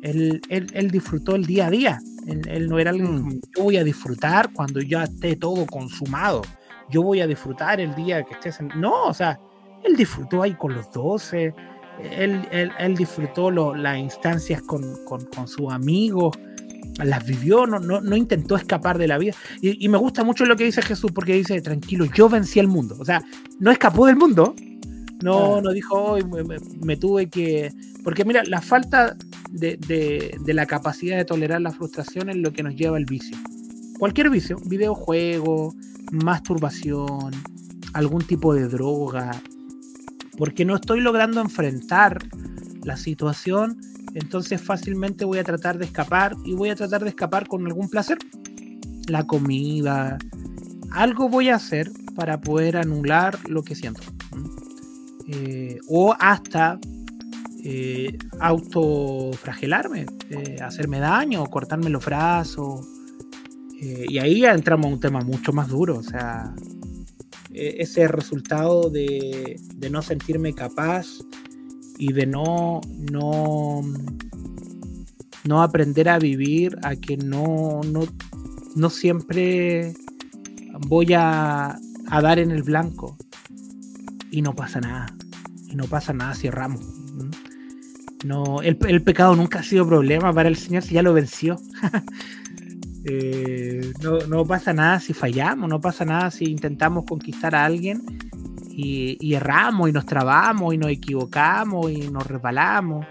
él, él, él disfrutó el día a día. Él, no era alguien Mm. yo voy a disfrutar cuando ya esté todo consumado. Yo voy a disfrutar el día que estés en... No, o sea, él disfrutó ahí con los doce. Él, él, él disfrutó lo- las instancias con, con, con sus amigos. Las vivió, no, no, no intentó escapar de la vida. Y, y me gusta mucho lo que dice Jesús porque dice, tranquilo, yo vencí al mundo. O sea, no escapó del mundo. No, no dijo, "Hoy me, me- me tuve que... Porque mira, la falta de, de- la capacidad de tolerar la frustración es lo que nos lleva al vicio. Cualquier vicio, videojuego, masturbación, algún tipo de droga, porque no estoy logrando enfrentar la situación, entonces fácilmente voy a tratar de escapar y voy a tratar de escapar con algún placer. La comida, algo voy a hacer para poder anular lo que siento. Eh, o hasta eh, autofragelarme, eh, hacerme daño, cortarme los brazos. Eh, y ahí ya entramos a un tema mucho más duro, o sea, eh, ese resultado de, de no sentirme capaz y de no, no, no aprender a vivir, a que no, no, no siempre voy a, a dar en el blanco y no pasa nada. Y no pasa nada si erramos. ¿m? No, el, pecado nunca ha sido problema para el Señor si ya lo venció. Eh, no, pasa nada si fallamos, no pasa nada si intentamos conquistar a alguien y, erramos y nos trabamos y nos equivocamos y nos resbalamos.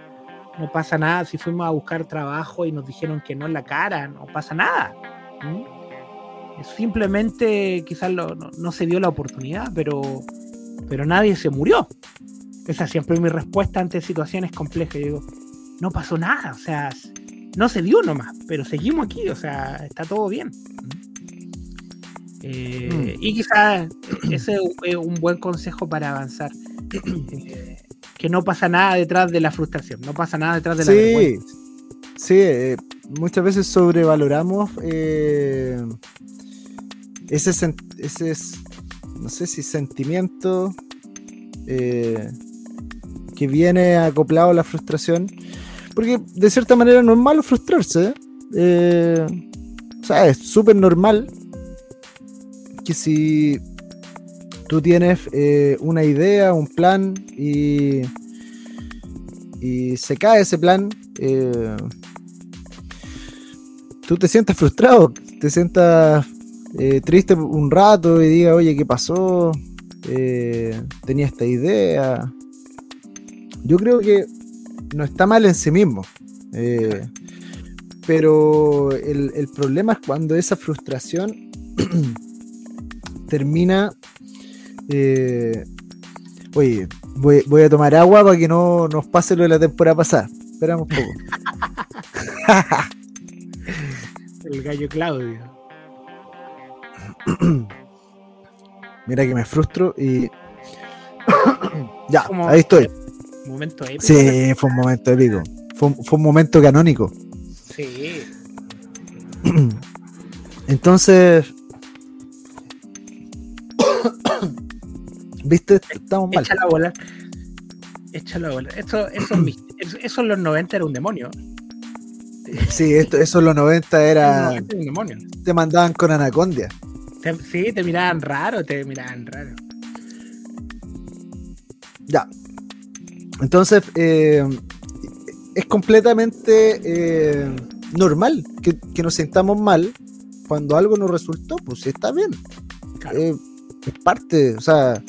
No pasa nada si fuimos a buscar trabajo y nos dijeron que no en la cara, no pasa nada. Simplemente quizás no, se dio la oportunidad, pero nadie se murió. Esa siempre es mi respuesta ante situaciones complejas. Yo digo, no pasó nada, o sea, no se dio nomás, pero seguimos aquí, o sea, está todo bien. Eh, Y quizás ese es un buen consejo para avanzar. Eh, que no pasa nada detrás de la frustración, no pasa nada detrás de la Sí, vergüenza. sí, eh, muchas veces sobrevaloramos eh, ese, ese, no sé si sentimiento eh, que viene acoplado a la frustración, porque de cierta manera no es malo frustrarse, eh, o sea, es súper normal que si tú tienes eh, una idea, un plan y, se cae ese plan, eh, tú te sientes frustrado, te sientas eh, triste un rato y digas, oye, ¿qué pasó? Eh, tenía esta idea. Yo creo que no está mal en sí mismo. eh, pero el, el problema es cuando esa frustración termina. eh, oye, voy, voy a tomar agua para que no nos pase lo de la temporada pasada. Esperamos un poco. El gallo Claudio. Mira que me frustro y. ya, ahí estoy. Momento épico. Sí, fue un momento épico. Fue, un- fue un momento canónico. Sí. Entonces. ¿Viste? Estamos mal. Échala a volar. Échala a volar. Eso, eso, eso, en los 90 era un demonio. Sí, esto, eso en los 90 En los era. 90 era un demonio. Te mandaban con anacondia. Te- sí, te miraban raro, te miraban raro. Ya. Entonces, eh, es completamente eh, normal que, que nos sintamos mal cuando algo no resultó, pues sí, está bien. Claro. Eh, es parte, o sea,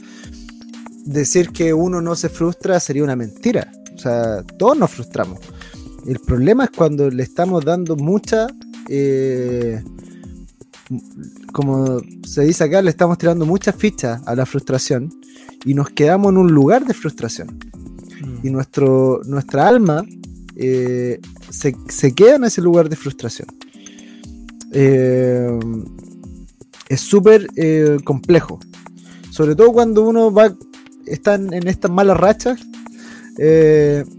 decir que uno no se frustra sería una mentira. O sea, todos nos frustramos. El problema es cuando le estamos dando mucha, como se dice acá, le estamos tirando muchas fichas a la frustración y nos quedamos en un lugar de frustración. Y nuestro, nuestra alma eh, se, se queda en ese lugar de frustración. Eh, es súper eh, complejo. Sobre todo cuando uno va, está en estas malas rachas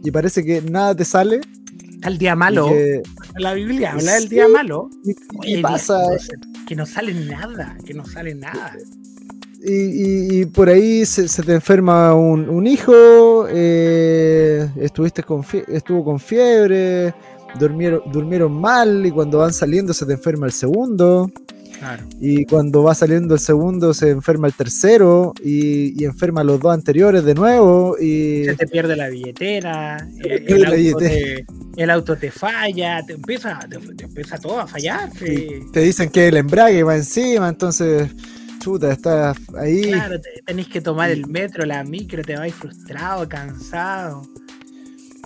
y parece que nada te sale. El día malo. la Biblia habla del día malo. ¿Qué pasa? que no sale nada, que no sale nada. Y, por ahí se, te enferma un, hijo, eh, estuviste con estuvo con fiebre, durmieron, durmieron mal y cuando van saliendo se te enferma el segundo. Y cuando va saliendo el segundo se enferma el tercero y, enferma los dos anteriores de nuevo. Y... Se te pierde la billetera, el, auto te, el, auto te, falla, te empieza, te, empieza todo a fallar. Te dicen que el embrague va encima, entonces chuta, estás ahí. Claro, tenés que tomar el metro, la micro, te vais frustrado, cansado.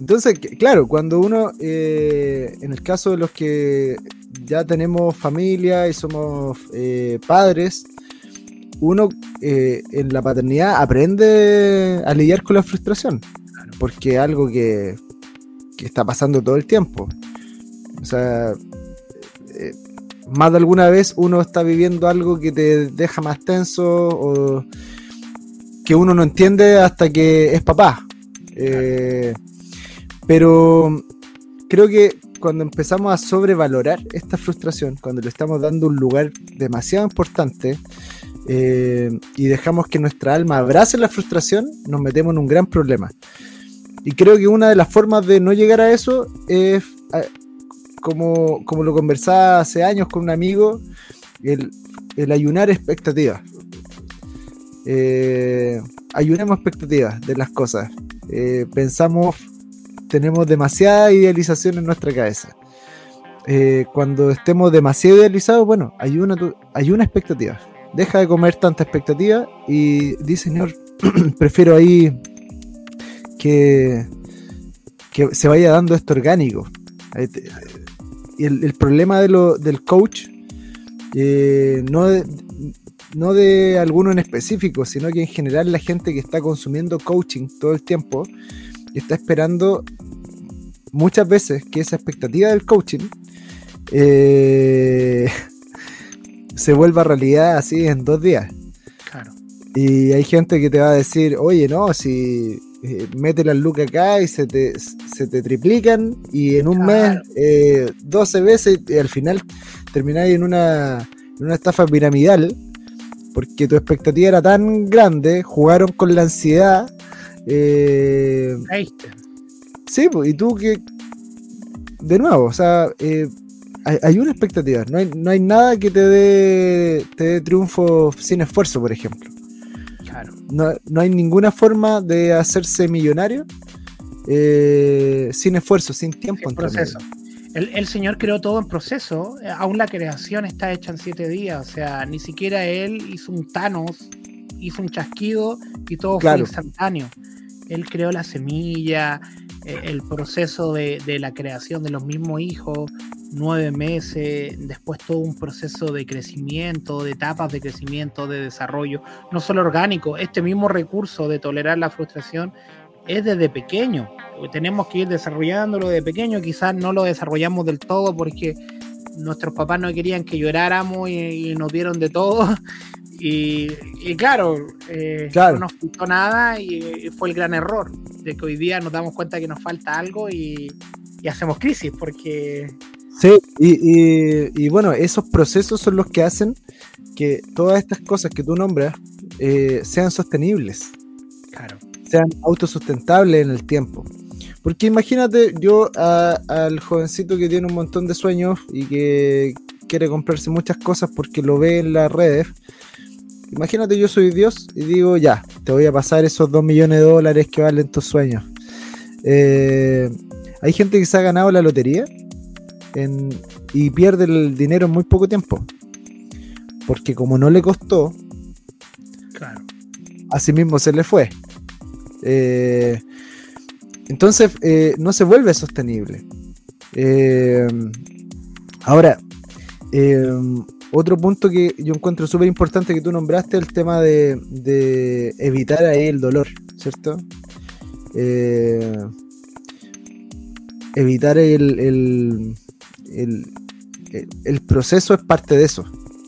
Entonces, claro, cuando uno, eh, en el caso de los que ya tenemos familia y somos eh, padres, uno eh, en la paternidad aprende a lidiar con la frustración, porque es algo que, está pasando todo el tiempo. O sea, más de alguna vez uno está viviendo algo que te deja más tenso o que uno no entiende hasta que es papá. pero creo que cuando empezamos a sobrevalorar esta frustración, cuando le estamos dando un lugar demasiado importante eh, y dejamos que nuestra alma abrace la frustración, nos metemos en un gran problema. Y creo que una de las formas de no llegar a eso es, como, como lo conversaba hace años con un amigo, el, ayunar expectativas. Eh, ayunemos expectativas de las cosas. Eh, pensamos tenemos demasiada idealización en nuestra cabeza. Eh, cuando estemos demasiado idealizados, bueno, hay una, hay una expectativa. Deja de comer tanta expectativa y di, Señor, prefiero ahí que, que se vaya dando esto orgánico. Y el, problema de lo, del coach, eh, no, de, no de alguno en específico, sino que en general la gente que está consumiendo coaching todo el tiempo, está esperando muchas veces que esa expectativa del coaching eh, se vuelva realidad así en dos días. Claro. Y hay gente que te va a decir, oye, no, si eh, mete las lucas acá y se te, se te triplican y en un mes eh, 12 veces y al final termináis en una, en una estafa piramidal porque tu expectativa era tan grande, jugaron con la ansiedad. Eh, Sí, pues, y tú que. De nuevo, o sea, eh, hay, una expectativa. No hay, no hay nada que te dé, te dé triunfo sin esfuerzo, por ejemplo. Claro. No, hay ninguna forma de hacerse millonario eh, sin esfuerzo, sin tiempo. Proceso. El, señor creó todo en proceso. Aún la creación está hecha en siete días. O sea, ni siquiera él hizo un Thanos, hizo un chasquido y todo fue instantáneo. Él creó la semilla, eh, el proceso de, la creación de los mismos hijos, nueve meses, después todo un proceso de crecimiento, de etapas de crecimiento, de desarrollo, no solo orgánico, este mismo recurso de tolerar la frustración es desde pequeño, tenemos que ir desarrollándolo de pequeño, quizás no lo desarrollamos del todo porque nuestros papás no querían que lloráramos y, nos dieron de todo. Y, claro, eh, no nos faltó nada y fue el gran error de que hoy día nos damos cuenta que nos falta algo y, hacemos crisis, porque... Sí, y, bueno, esos procesos son los que hacen que todas estas cosas que tú nombras eh, sean sostenibles. Claro. Sean autosustentables en el tiempo. Porque imagínate yo al jovencito que tiene un montón de sueños y que quiere comprarse muchas cosas porque lo ve en las redes Imagínate, yo soy Dios y digo, ya, te voy a pasar esos 2 millones de dólares que valen tus sueños. Eh, hay gente que se ha ganado la lotería y pierde el dinero en muy poco tiempo. Porque como no le costó, claro. así mismo se le fue. Eh, entonces eh, no se vuelve sostenible. ahora, otro punto que yo encuentro súper importante que tú nombraste, el tema de, evitar ahí el dolor, ¿cierto? Eh, evitar el, el, proceso es parte de eso.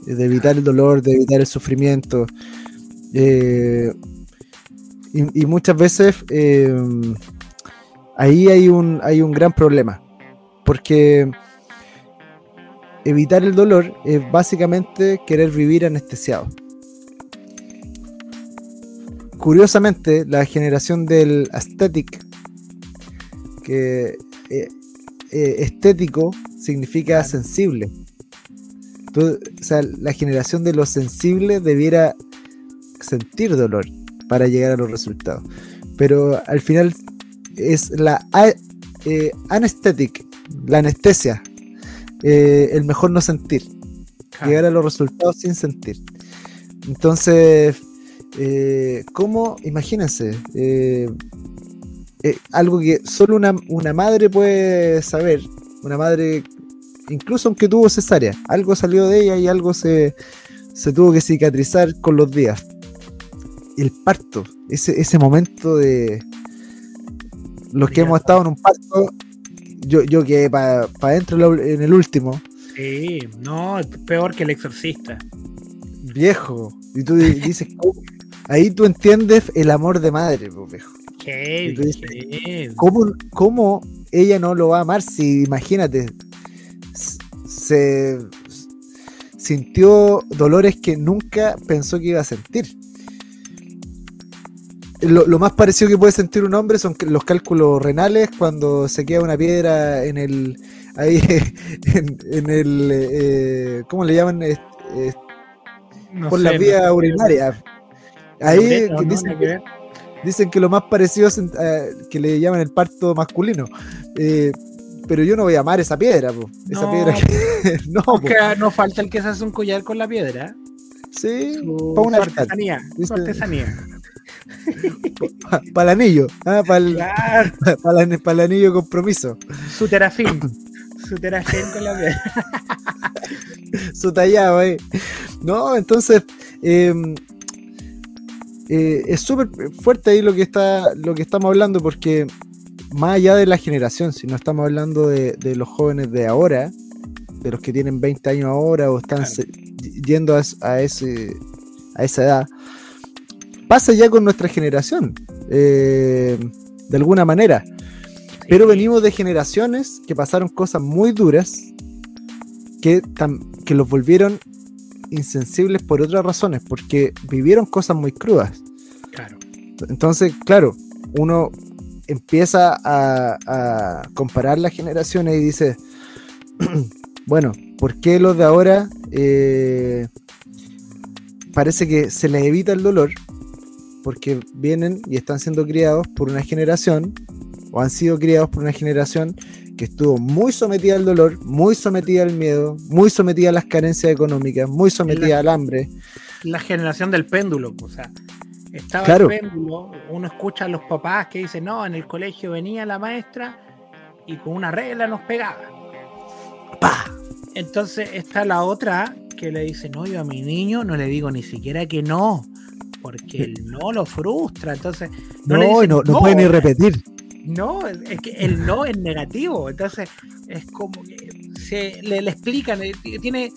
de evitar el dolor, de evitar el sufrimiento. Eh, y, muchas veces eh, ahí hay un, hay un gran problema, porque evitar el dolor es básicamente querer vivir anestesiado. Curiosamente, la generación del aesthetic, que eh, estético significa sensible. Tú- o sea, la generación de lo sensible debiera sentir dolor para llegar a los resultados. Pero al final es la eh, anesthetic, la anestesia, eh, el mejor no sentir, llegar a los resultados sin sentir. Entonces, eh, ¿cómo? Imagínense, algo que solo una, una madre puede saber, una madre, incluso aunque tuvo cesárea, algo salió de ella y algo se, se tuvo que cicatrizar con los días. El parto, ese, ese momento de los que hemos estado en un parto, yo, yo quedé para adentro en el último, Sí, no, peor que el exorcista. viejo, y tú di- dices, ahí tú entiendes el amor de madre, pues, viejo. Qué Y tú dices, bien. ¿Cómo, cómo ella no lo va a amar si, imagínate, se sintió dolores que nunca pensó que iba a sentir? Lo, lo más parecido que puede sentir un hombre son los cálculos renales cuando se queda una piedra en el ahí en, en el eh, ¿cómo le llaman? Eh, eh, No por sé, no vías sé. urinarias. Ahí dicen, que. Dicen que lo más parecido es eh, que le llaman el parto masculino. Eh, pero yo no voy a amar esa piedra, po. esa No, piedra que no, po. Porque no falta el que se hace un collar con la piedra. sí, para un su altar, artesanía. artesanía. para el anillo, ah, para el, Claro, el- para el anillo compromiso, su terafín. Su terafín con la piedra. su tallado, eh. No, entonces eh, eh, es súper fuerte ahí lo que está, lo que estamos hablando, porque más allá de la generación, si no estamos hablando de, de los jóvenes de ahora, de los que tienen 20 años ahora o están Claro. yendo a, a ese, a esa edad, pasa ya con nuestra generación, eh, de alguna manera. Pero venimos de generaciones que pasaron cosas muy duras que, que los volvieron insensibles por otras razones, porque vivieron cosas muy crudas. Claro. Entonces, claro, uno empieza a, a comparar las generaciones y dice, bueno, ¿por qué los de ahora eh, parece que se les evita el dolor? Porque vienen y están siendo criados por una generación, o han sido criados por una generación que estuvo muy sometida al dolor, muy sometida al miedo, muy sometida a las carencias económicas, muy sometida al hambre. La generación del péndulo. O sea, estaba Claro. el péndulo. Uno escucha a los papás que dicen, no, en el colegio venía la maestra y con una regla nos pegaba. ¡Pah! Entonces está la otra que le dice, no, yo a mi niño no le digo ni siquiera que no, porque el no lo frustra. Entonces, no, No, le dicen no, no puede ni repetir. No, es que el no es negativo. Entonces, es como que se le, le explican, eh, tiene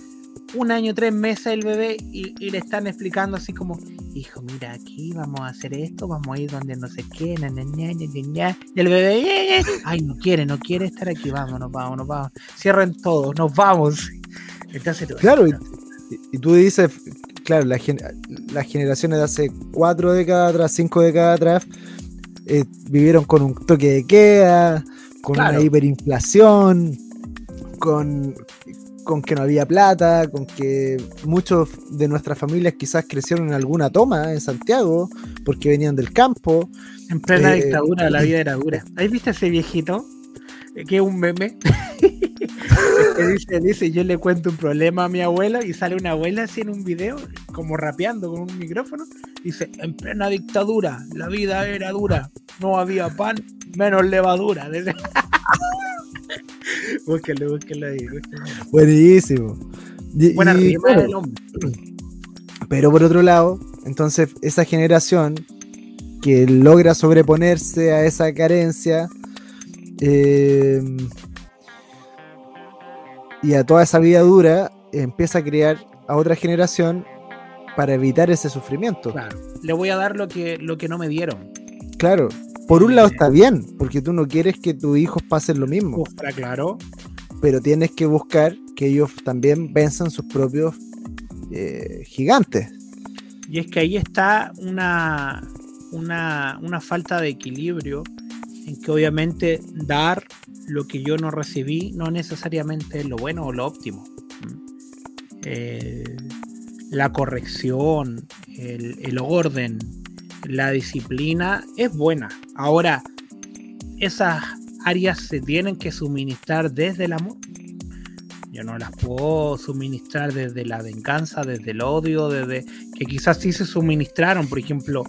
un año, tres meses el bebé y, y le están explicando así como, hijo, mira, aquí vamos a hacer esto, vamos a ir donde no sé qué, na, na, na, na, na, na". y el bebé, "Eh, eh". ay, no quiere, no quiere estar aquí, vámonos, vámonos, vamos, cierren todo, nos vamos. Entonces, tú- Claro, y, y tú dices, claro, la gen- las generaciones de hace cuatro décadas atrás, cinco décadas atrás, eh, vivieron con un toque de queda, con Claro. una hiperinflación, con, con que no había plata, con que muchos de nuestras familias quizás crecieron en alguna toma en Santiago, porque venían del campo. En plena Eh, dictadura la vida era dura. ¿Has visto ese viejito? Que es un meme. que dice, dice, yo le cuento un problema a mi abuelo y sale una abuela así en un video, como rapeando con un micrófono. Dice, en plena dictadura, la vida era dura, no había pan, menos levadura. Búsquenlo, búsquenlo ahí. búsquenlo. Buenísimo. Y- Buena y, rima claro, del hombre. Pero por otro lado, entonces esa generación que logra sobreponerse a esa carencia eh, y a toda esa vida dura, empieza a crear a otra generación para evitar ese sufrimiento. Claro. Le voy a dar lo que, lo que no me dieron. Claro. Por un lado está bien, porque tú no quieres que tus hijos pasen lo mismo. Está claro. Pero tienes que buscar que ellos también venzan sus propios eh, gigantes. Y es que ahí está una, una, una falta de equilibrio en que obviamente dar lo que yo no recibí no necesariamente es lo bueno o lo óptimo. Eh, la corrección, el, el, orden, la disciplina es buena. Ahora, esas áreas se tienen que suministrar desde el amor. Yo no las puedo suministrar desde la venganza, desde el odio, desde que quizás sí se suministraron, por ejemplo,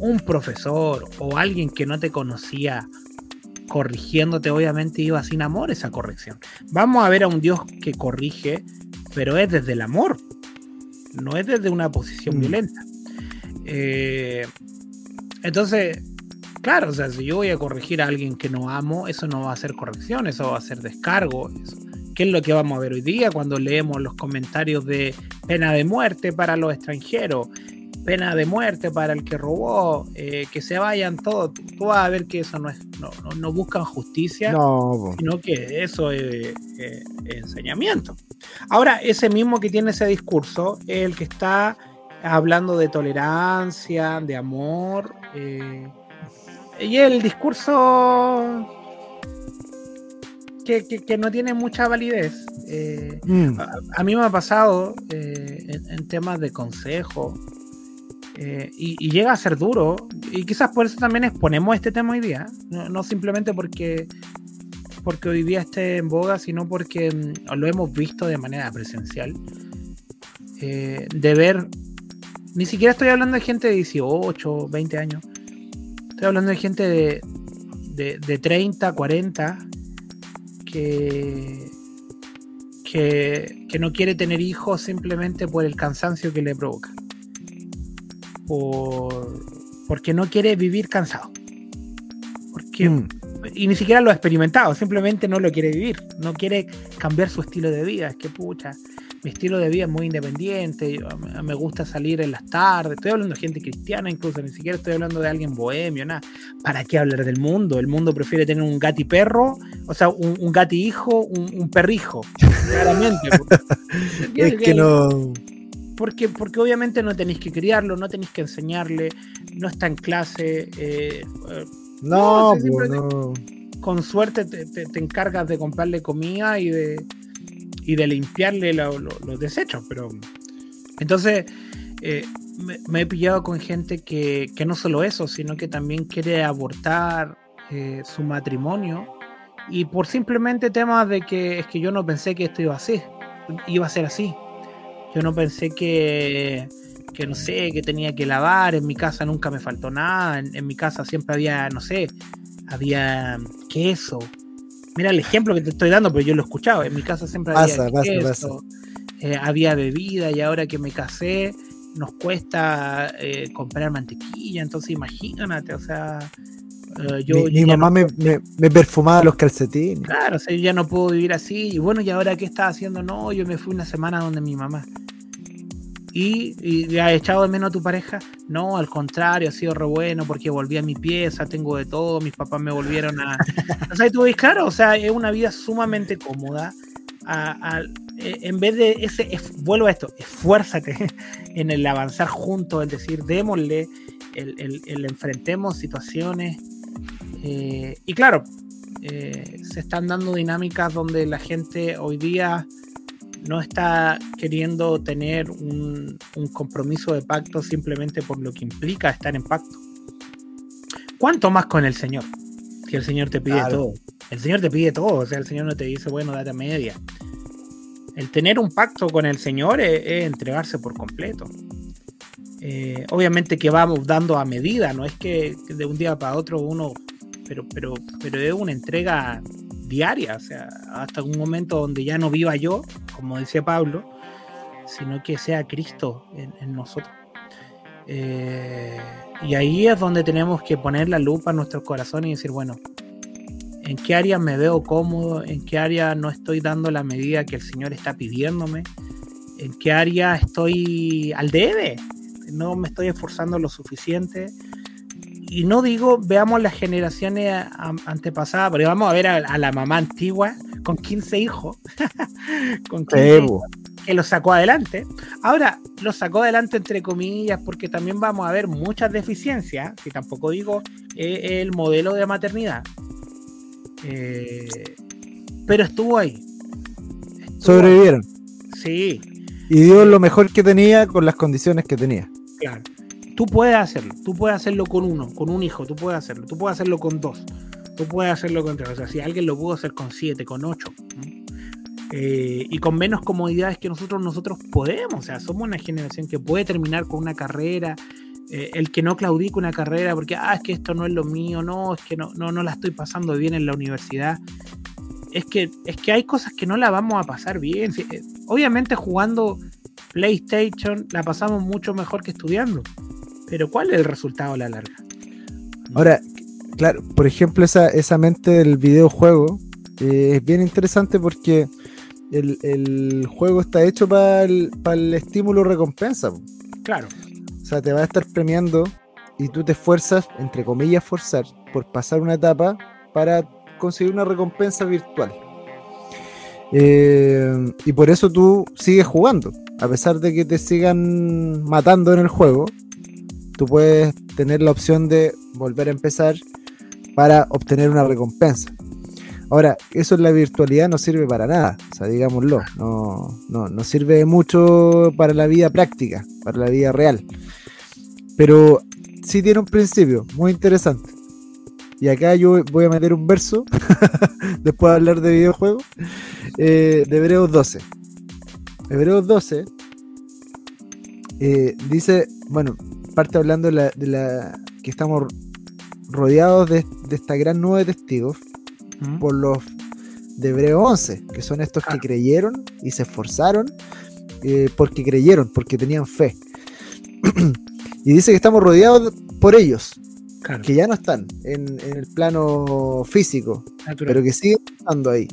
un profesor o alguien que no te conocía corrigiéndote, obviamente iba sin amor esa corrección. Vamos a ver a un Dios que corrige, pero es desde el amor, no es desde una posición mm. violenta. Eh, entonces, claro, o sea, si yo voy a corregir a alguien que no amo, eso no va a ser corrección, eso va a ser descargo. Eso. ¿Qué es lo que vamos a ver hoy día cuando leemos los comentarios de pena de muerte para los extranjeros? Pena de muerte para el que robó, eh, que se vayan todos. Tú vas a ver que eso no es, no, no, buscan justicia, sino que eso es, enseñamiento. Ahora, ese mismo que tiene ese discurso es el que está hablando de tolerancia, de amor, eh, y el discurso que, que, no tiene mucha validez. Eh, mm. a, mí me ha pasado en, en, temas de consejo, eh, y, llega a ser duro. Y quizás por eso también exponemos este tema hoy día. No, simplemente porque, porque hoy día esté en boga, sino porque mm, lo hemos visto de manera presencial. Eh, de ver. Ni siquiera estoy hablando de gente de 18, 20 años. Estoy hablando de gente de, de, de 30, 40 que, que, que no quiere tener hijos simplemente por el cansancio que le provoca porque no quiere vivir cansado. Porque, mm. Y ni siquiera lo ha experimentado, simplemente no lo quiere vivir, no quiere cambiar su estilo de vida. Es que pucha, mi estilo de vida es muy independiente, me gusta salir en las tardes, estoy hablando de gente cristiana incluso, ni siquiera estoy hablando de alguien bohemio, nada. ¿Para qué hablar del mundo? El mundo prefiere tener un gati perro, o sea, un, un gati hijo, un, perrijo, claramente. es que no porque, porque obviamente no tenéis que criarlo, no tenéis que enseñarle, no está en clase. Eh, eh, no, no, con suerte te, encargas de comprarle comida y de, y de limpiarle los desechos, pero entonces eh, me, he pillado con gente que, que, no solo eso, sino que también quiere abortar su matrimonio y por simplemente temas de que es que yo no pensé que esto iba a ser, iba a ser así. Yo no pensé que, que no sé, que tenía que lavar, en mi casa nunca me faltó nada, en, mi casa siempre había, no sé, había queso. Mira el ejemplo que te estoy dando, pero yo lo he escuchado, en mi casa siempre había queso, eh, había bebida y ahora que me casé nos cuesta eh, comprar mantequilla, entonces imagínate, o sea, yo, mi, mamá me, me, perfumaba los calcetines. Claro, o sea, yo ya no puedo vivir así. Y bueno, ¿y ahora qué estaba haciendo? No, yo me fui una semana donde mi mamá y, y ha echado de menos a tu pareja. No, al contrario, ha sido re bueno porque volví a mi pieza, tengo de todo, mis papás me volvieron a. o sea, tú ves, claro, o sea, es una vida sumamente cómoda. E, en vez de ese, vuelvo a esto, esfuérzate en el avanzar juntos, es decir, démosle, el, el, el enfrentemos situaciones. Eh, y claro, eh, se están dando dinámicas donde la gente hoy día no está queriendo tener un, compromiso de pacto simplemente por lo que implica estar en pacto. ¿Cuánto más con el Señor? Si el Señor te pide todo. El Señor te pide todo, o sea, el Señor no te dice, bueno, date media. El tener un pacto con el Señor es, entregarse por completo. Eh, obviamente que vamos dando a medida, no es que de un día para otro uno, pero, pero, pero es una entrega diaria, o sea, hasta un momento donde ya no viva yo, como decía Pablo, sino que sea Cristo en, nosotros. Eh, y ahí es donde tenemos que poner la lupa en nuestros corazones y decir, bueno, ¿en qué área me veo cómodo? ¿En qué área no estoy dando la medida que el Señor está pidiéndome? en qué área estoy al debe, no me estoy esforzando lo suficiente. Y no digo, veamos las generaciones antepasadas, pero vamos a ver a, la mamá antigua con 15 hijos, con 15 que lo sacó adelante. Ahora, lo sacó adelante entre comillas porque también vamos a ver muchas deficiencias, que tampoco digo eh, el modelo de maternidad. Eh, pero estuvo ahí. Sobrevivieron. Sí. Y dio lo mejor que tenía con las condiciones que tenía. Claro. Tú puedes hacerlo. Tú puedes hacerlo con uno, con un hijo. Tú puedes hacerlo. Tú puedes hacerlo con dos. Tú puedes hacerlo con tres. O sea, si alguien lo pudo hacer con siete, con ocho. Eh, y con menos comodidades que nosotros, nosotros podemos. O sea, somos una generación que puede terminar con una carrera. Eh, el que no claudique una carrera porque, ah, es que esto no es lo mío, no, es que no, no, no la estoy pasando bien en la universidad es que, es que hay cosas que no la vamos a pasar bien. Eh, obviamente jugando PlayStation la pasamos mucho mejor que estudiando. Pero ¿cuál es el resultado a la larga? Ahora, claro, por ejemplo, esa, esa mente del videojuego eh, es bien interesante porque el, juego está hecho para el, el estímulo recompensa. Claro. O sea, te va a estar premiando y tú te esfuerzas, entre comillas, forzar por pasar una etapa para conseguir una recompensa virtual. Eh, y por eso tú sigues jugando. A pesar de que te sigan matando en el juego, tú puedes tener la opción de volver a empezar para obtener una recompensa. Ahora, eso en la virtualidad no sirve para nada, o sea, digámoslo, no, no, no sirve mucho para la vida práctica, para la vida real. Pero sí tiene un principio muy interesante. Y acá yo voy a meter un verso, después de hablar de videojuegos, eh, de Hebreos 12. Hebreos 12 eh, dice, bueno, parte hablando de la, que estamos rodeados de, esta gran nube de testigos por los de Hebreo 11, que son estos que creyeron y se esforzaron eh, porque creyeron, porque tenían fe. y dice que estamos rodeados por ellos, que ya no están en, el plano físico, pero que siguen estando ahí.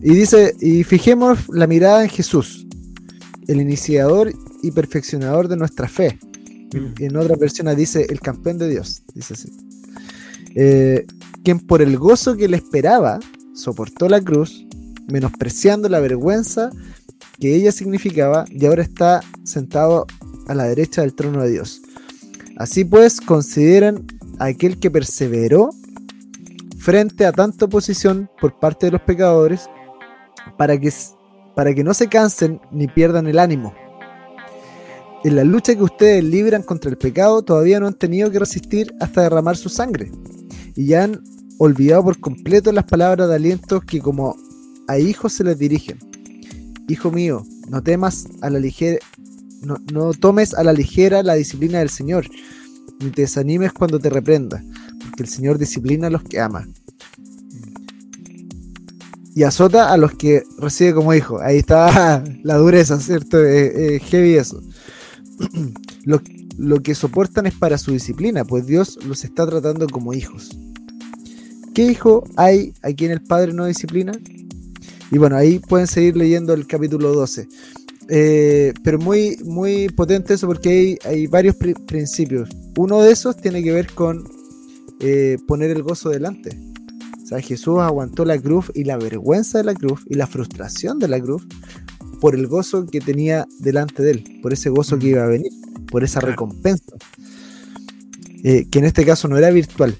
Y dice, y fijemos la mirada en Jesús, el iniciador y perfeccionador de nuestra fe. En otra versión dice, el campeón de Dios, dice así. Eh, quien por el gozo que le esperaba, soportó la cruz, menospreciando la vergüenza que ella significaba, y ahora está sentado a la derecha del trono de Dios. Así pues, consideran a aquel que perseveró frente a tanta oposición por parte de los pecadores para que, para que no se cansen ni pierdan el ánimo. En la lucha que ustedes libran contra el pecado todavía no han tenido que resistir hasta derramar su sangre y ya han olvidado por completo las palabras de aliento que como a hijos se les dirigen. Hijo mío, no temas a la ligera, no, tomes a la ligera la disciplina del Señor, ni te desanimes cuando te reprenda, porque el Señor disciplina a los que ama. Y azota a los que recibe como hijo. Ahí está la dureza, ¿cierto? heavy eso. lo, que soportan es para su disciplina, pues Dios los está tratando como hijos. ¿Qué hijo hay a quien el padre no disciplina? Y bueno, ahí pueden seguir leyendo el capítulo 12. Eh, pero muy, muy potente eso porque hay, varios principios. Uno de esos tiene que ver con eh, poner el gozo delante. O sea, Jesús aguantó la cruz y la vergüenza de la cruz y la frustración de la cruz por el gozo que tenía delante de él, por ese gozo que iba a venir, por esa recompensa. Eh, que en este caso no era virtual,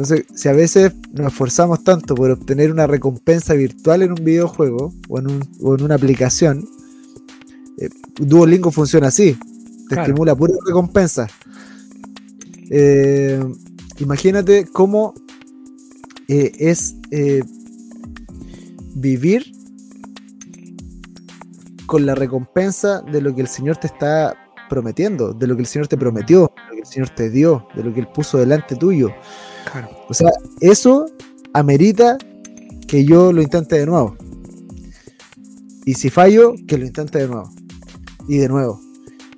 entonces, si a veces nos esforzamos tanto por obtener una recompensa virtual en un videojuego o en, una aplicación, eh, Duolingo funciona así, te estimula pura recompensa. Eh, imagínate cómo eh, es vivir con la recompensa de lo que el Señor te está prometiendo, de lo que el Señor te prometió, de lo que el Señor te dio, de lo que Él puso delante tuyo. O sea, eso amerita que yo lo intente de nuevo. Y si fallo, que lo intente de nuevo. Y de nuevo.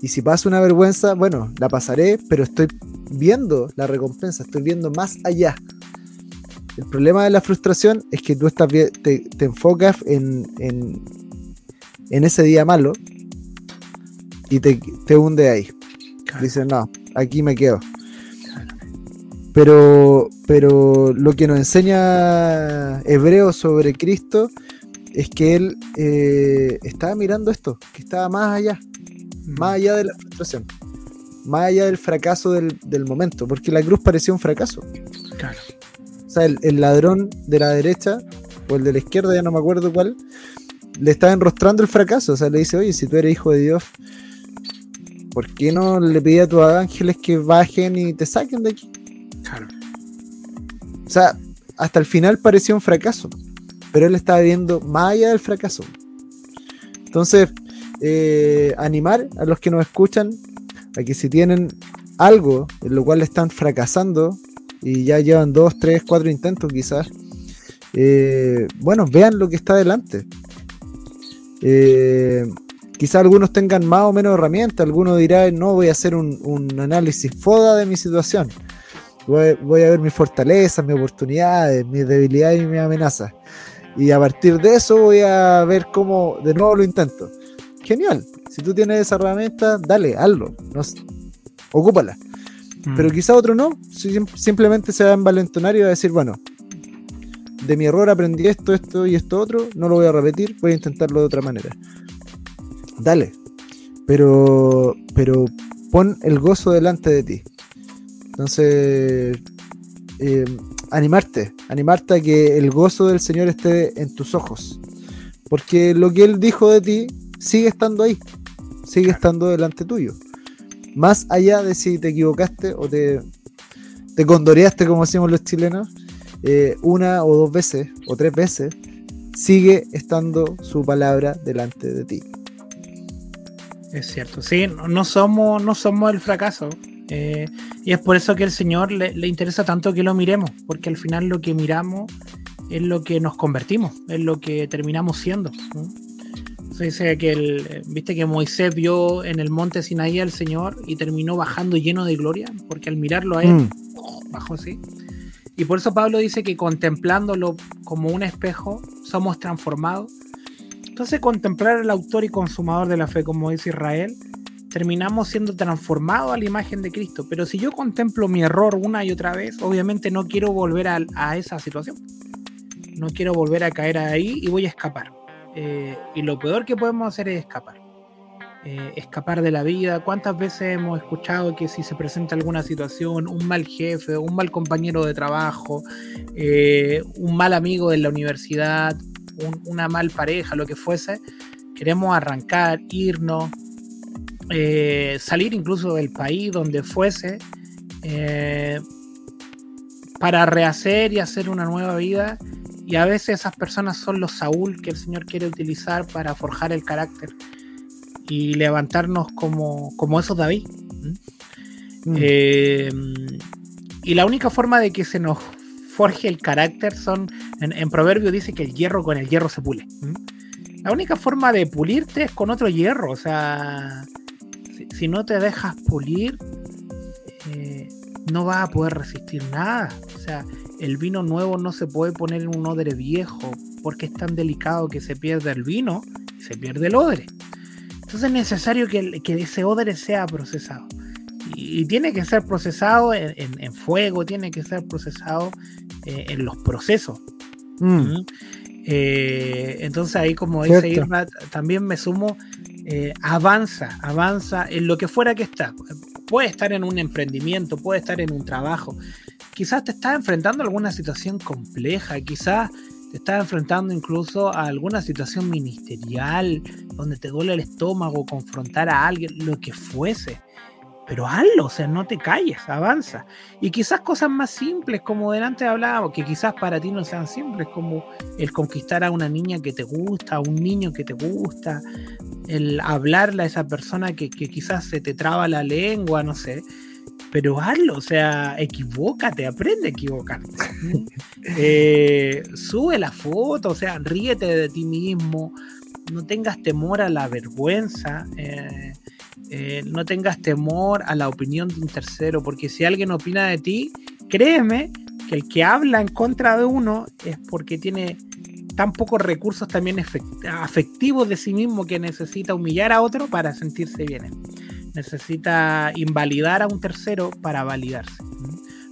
Y si paso una vergüenza, bueno, la pasaré, pero estoy viendo la recompensa, estoy viendo más allá. El problema de la frustración es que tú estás te, te enfocas en, en ese día malo y te, te hunde ahí. Claro. Dice, no, aquí me quedo. Pero, pero lo que nos enseña Hebreo sobre Cristo es que él eh, estaba mirando esto, que estaba más allá, más allá de la frustración, más allá del fracaso del, del momento, porque la cruz parecía un fracaso. Claro. O sea, el, el ladrón de la derecha o el de la izquierda, ya no me acuerdo cuál, le estaba enrostrando el fracaso. O sea, le dice, oye, si tú eres hijo de Dios, ¿por qué no le pedí a tus ángeles que bajen y te saquen de aquí? Claro. O sea, hasta el final parecía un fracaso, pero él estaba viendo más allá del fracaso. Entonces, eh, animar a los que nos escuchan a que si tienen algo en lo cual están fracasando y ya llevan dos, tres, cuatro intentos quizás, eh, bueno, vean lo que está delante. Eh, quizás algunos tengan más o menos herramientas, algunos dirán, no, voy a hacer un, un análisis FODA de mi situación. Voy, voy a ver mis fortalezas, mis oportunidades, mis debilidades y mis amenazas. Y a partir de eso voy a ver cómo de nuevo lo intento. Genial. Si tú tienes esa herramienta, dale, hazlo. No, ocúpala. Mm. Pero quizá otro no. sim- simplemente se va a envalentonar y va a decir, bueno, de mi error aprendí esto, esto y esto otro. No lo voy a repetir, voy a intentarlo de otra manera. Dale. Pero, pero pon el gozo delante de ti. Entonces, eh, animarte, animarte a que el gozo del Señor esté en tus ojos. Porque lo que Él dijo de ti sigue estando ahí, sigue estando delante tuyo. Más allá de si te equivocaste o te, te condoreaste, como decimos los chilenos, eh, una o dos veces o tres veces, sigue estando su palabra delante de ti. Es cierto, sí, no, somos, no somos el fracaso. eh, y es por eso que el Señor le, le interesa tanto que lo miremos, porque al final lo que miramos es lo que nos convertimos, es lo que terminamos siendo. ¿no? Se dice que el, eh, viste que Moisés vio en el monte Sinaí al Señor y terminó bajando lleno de gloria, porque al mirarlo a él, Mm, bajó así. Y por eso Pablo dice que contemplándolo como un espejo, somos transformados. Entonces, contemplar al autor y consumador de la fe, como dice Israel, terminamos siendo transformados a la imagen de Cristo. Pero si yo contemplo mi error una y otra vez, obviamente no quiero volver a, esa situación. No quiero volver a caer ahí y voy a escapar. Eh, y lo peor que podemos hacer es escapar. Eh, escapar de la vida. ¿Cuántas veces hemos escuchado que si se presenta alguna situación, un mal jefe, un mal compañero de trabajo, eh, un mal amigo de la universidad, un- una mal pareja, lo que fuese, queremos arrancar, irnos, eh, salir incluso del país donde fuese, para rehacer y hacer una nueva vida. Y a veces esas personas son los Saúl que el Señor quiere utilizar para forjar el carácter y levantarnos como, como esos David. mm. Eh, y la única forma de que se nos forje el carácter son, en, en Proverbio dice que el hierro con el hierro se pule. La única forma de pulirte es con otro hierro, o sea, si, si no te dejas pulir, eh, no vas a poder resistir nada. O sea, el vino nuevo no se puede poner en un odre viejo porque es tan delicado que se pierde el vino y se pierde el odre. Entonces es necesario que, ese odre sea procesado. Y, y tiene que ser procesado en, en- en fuego, tiene que ser procesado eh, en los procesos. Mm, ¿Mm? Eh, entonces ahí como dice. Irma, también me sumo, eh, avanza, avanza en lo que fuera que está. Puede estar en un emprendimiento, puede estar en un trabajo. Quizás te estás enfrentando a alguna situación compleja, quizás te estás enfrentando incluso a alguna situación ministerial, donde te duele el estómago, confrontar a alguien, lo que fuese. Pero hazlo, o sea, no te calles, avanza. Y quizás cosas más simples, como delante hablábamos, que quizás para ti no sean simples, como el conquistar a una niña que te gusta, a un niño que te gusta, el hablarle a esa persona que, que quizás se te traba la lengua, no sé. Pero hazlo, o sea, equivócate, aprende a equivocarte. Eh, sube la foto, o sea, ríete de ti mismo, no tengas temor a la vergüenza. eh, eh, no tengas temor a la opinión de un tercero, porque si alguien opina de ti, créeme que el que habla en contra de uno es porque tiene tan pocos recursos también afectivos de sí mismo que necesita humillar a otro para sentirse bien. Necesita invalidar a un tercero para validarse.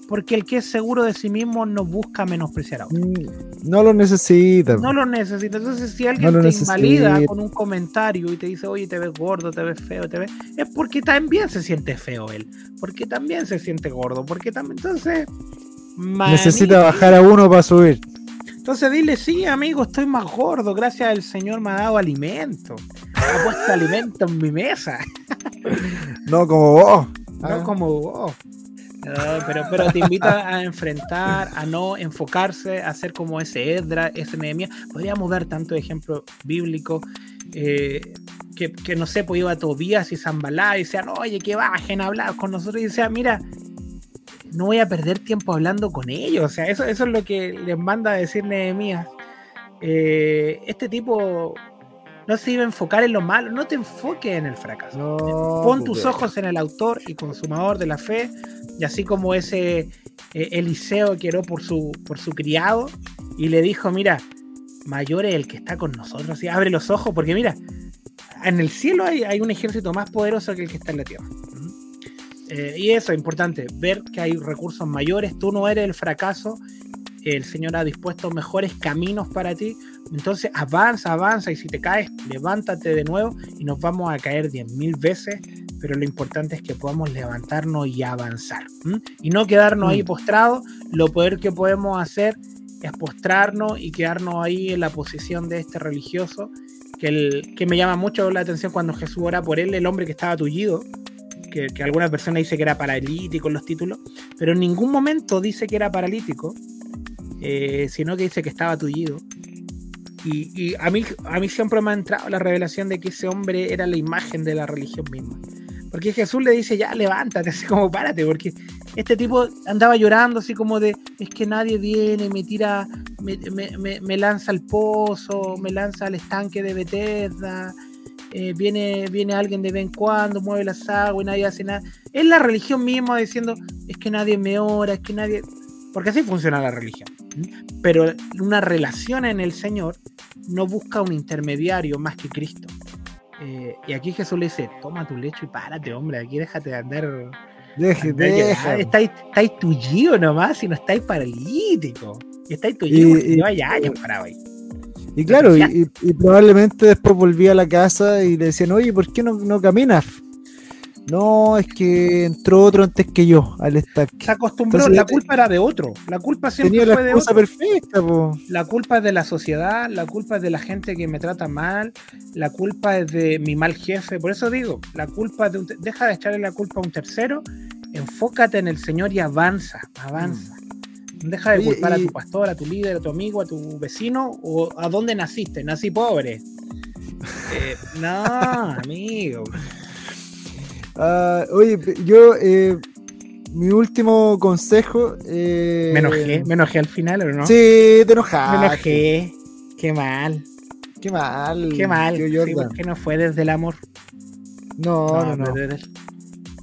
Porque el que es seguro de sí mismo no busca menospreciar a otro. Mm, No lo necesita. No lo necesita. Entonces, si alguien No te necesita. invalida con un comentario y te dice, oye, te ves gordo, te ves feo, te ves. Es porque también se siente feo él. Porque también se siente gordo. Porque también. Entonces. Necesita manito, bajar a uno para subir. Entonces dile, sí, amigo, estoy más gordo. Gracias al Señor me ha dado alimento. Ha puesto alimento en mi mesa. No como vos. No Ah. como vos. No, pero, pero te invita a enfrentar, a no enfocarse, a ser como ese Edra, ese Nehemías. Podríamos dar tantos ejemplos bíblicos eh, que, que, no sé, pues iba a Tobías y Zambalá y decían, oye, que bajen a hablar con nosotros. Y decía, mira, no voy a perder tiempo hablando con ellos. O sea, eso, eso es lo que les manda a decir Nehemías. Eh, este tipo no se iba a enfocar en lo malo, no te enfoques en el fracaso. No, Pon pues, tus ojos en el autor y consumador de la fe, y así como ese eh, Eliseo que oró por su, por su criado y le dijo, mira, mayor es el que está con nosotros, y abre los ojos, porque mira, en el cielo hay, hay un ejército más poderoso que el que está en la tierra. Eh, y eso es importante, ver que hay recursos mayores, tú no eres el fracaso, el Señor ha dispuesto mejores caminos para ti, entonces avanza, avanza. Y si te caes, levántate de nuevo. Y nos vamos a caer diez mil veces, pero lo importante es que podamos levantarnos y avanzar. ¿m? Y no quedarnos ahí Mm. postrados, lo peor que podemos hacer es postrarnos y quedarnos ahí en la posición de este religioso, que, el, que me llama mucho la atención cuando Jesús ora por él, el hombre que estaba tullido, que, que algunas personas dicen que era paralítico en los títulos, pero en ningún momento dice que era paralítico, eh, sino que dice que estaba tullido. Y, y a, mí, a mí siempre me ha entrado la revelación de que ese hombre era la imagen de la religión misma. Porque Jesús le dice, ya levántate, así como párate, porque este tipo andaba llorando así como de, es que nadie viene, me tira, me, me- me- me lanza al pozo, me lanza al estanque de Bethesda, eh, viene, viene alguien de vez en cuando, mueve las aguas y nadie hace nada. Es la religión misma diciendo, es que nadie me ora, es que nadie... Porque así funciona la religión. Pero una relación en el Señor no busca un intermediario más que Cristo. Eh, y aquí Jesús le dice, toma tu lecho y párate, hombre, aquí déjate de andar... Deje, deja. Estáis, estáis tullido nomás y no estáis paralítico. Y estáis tullido Y- y- lleváis años parado ahí. Y claro, y, y- y probablemente después volvía a la casa y le decían, oye, ¿por qué no, no caminas? No, es que entró otro antes que yo al estanque. Se acostumbró, Entonces, la culpa era de otro. La culpa siempre Tenía la fue de excusa otro. perfecta, po. La culpa es de la sociedad, la culpa es de la gente que me trata mal, la culpa es de mi mal jefe. Por eso digo, la culpa es de un deja de echarle la culpa a un tercero, enfócate en el Señor y avanza, avanza. Deja de Oye, culpar y- a tu pastor, a tu líder, a tu amigo, a tu vecino o a dónde naciste. Nací pobre. Eh, no, amigo. Ah, oye, yo, eh, mi último consejo. eh, Me enojé, me enojé al final, ¿o no? Sí, te enojaste. Me enojé. Qué mal, Qué mal. qué mal. tío Sí, porque no fue desde el amor. no, no, no. Desde, el-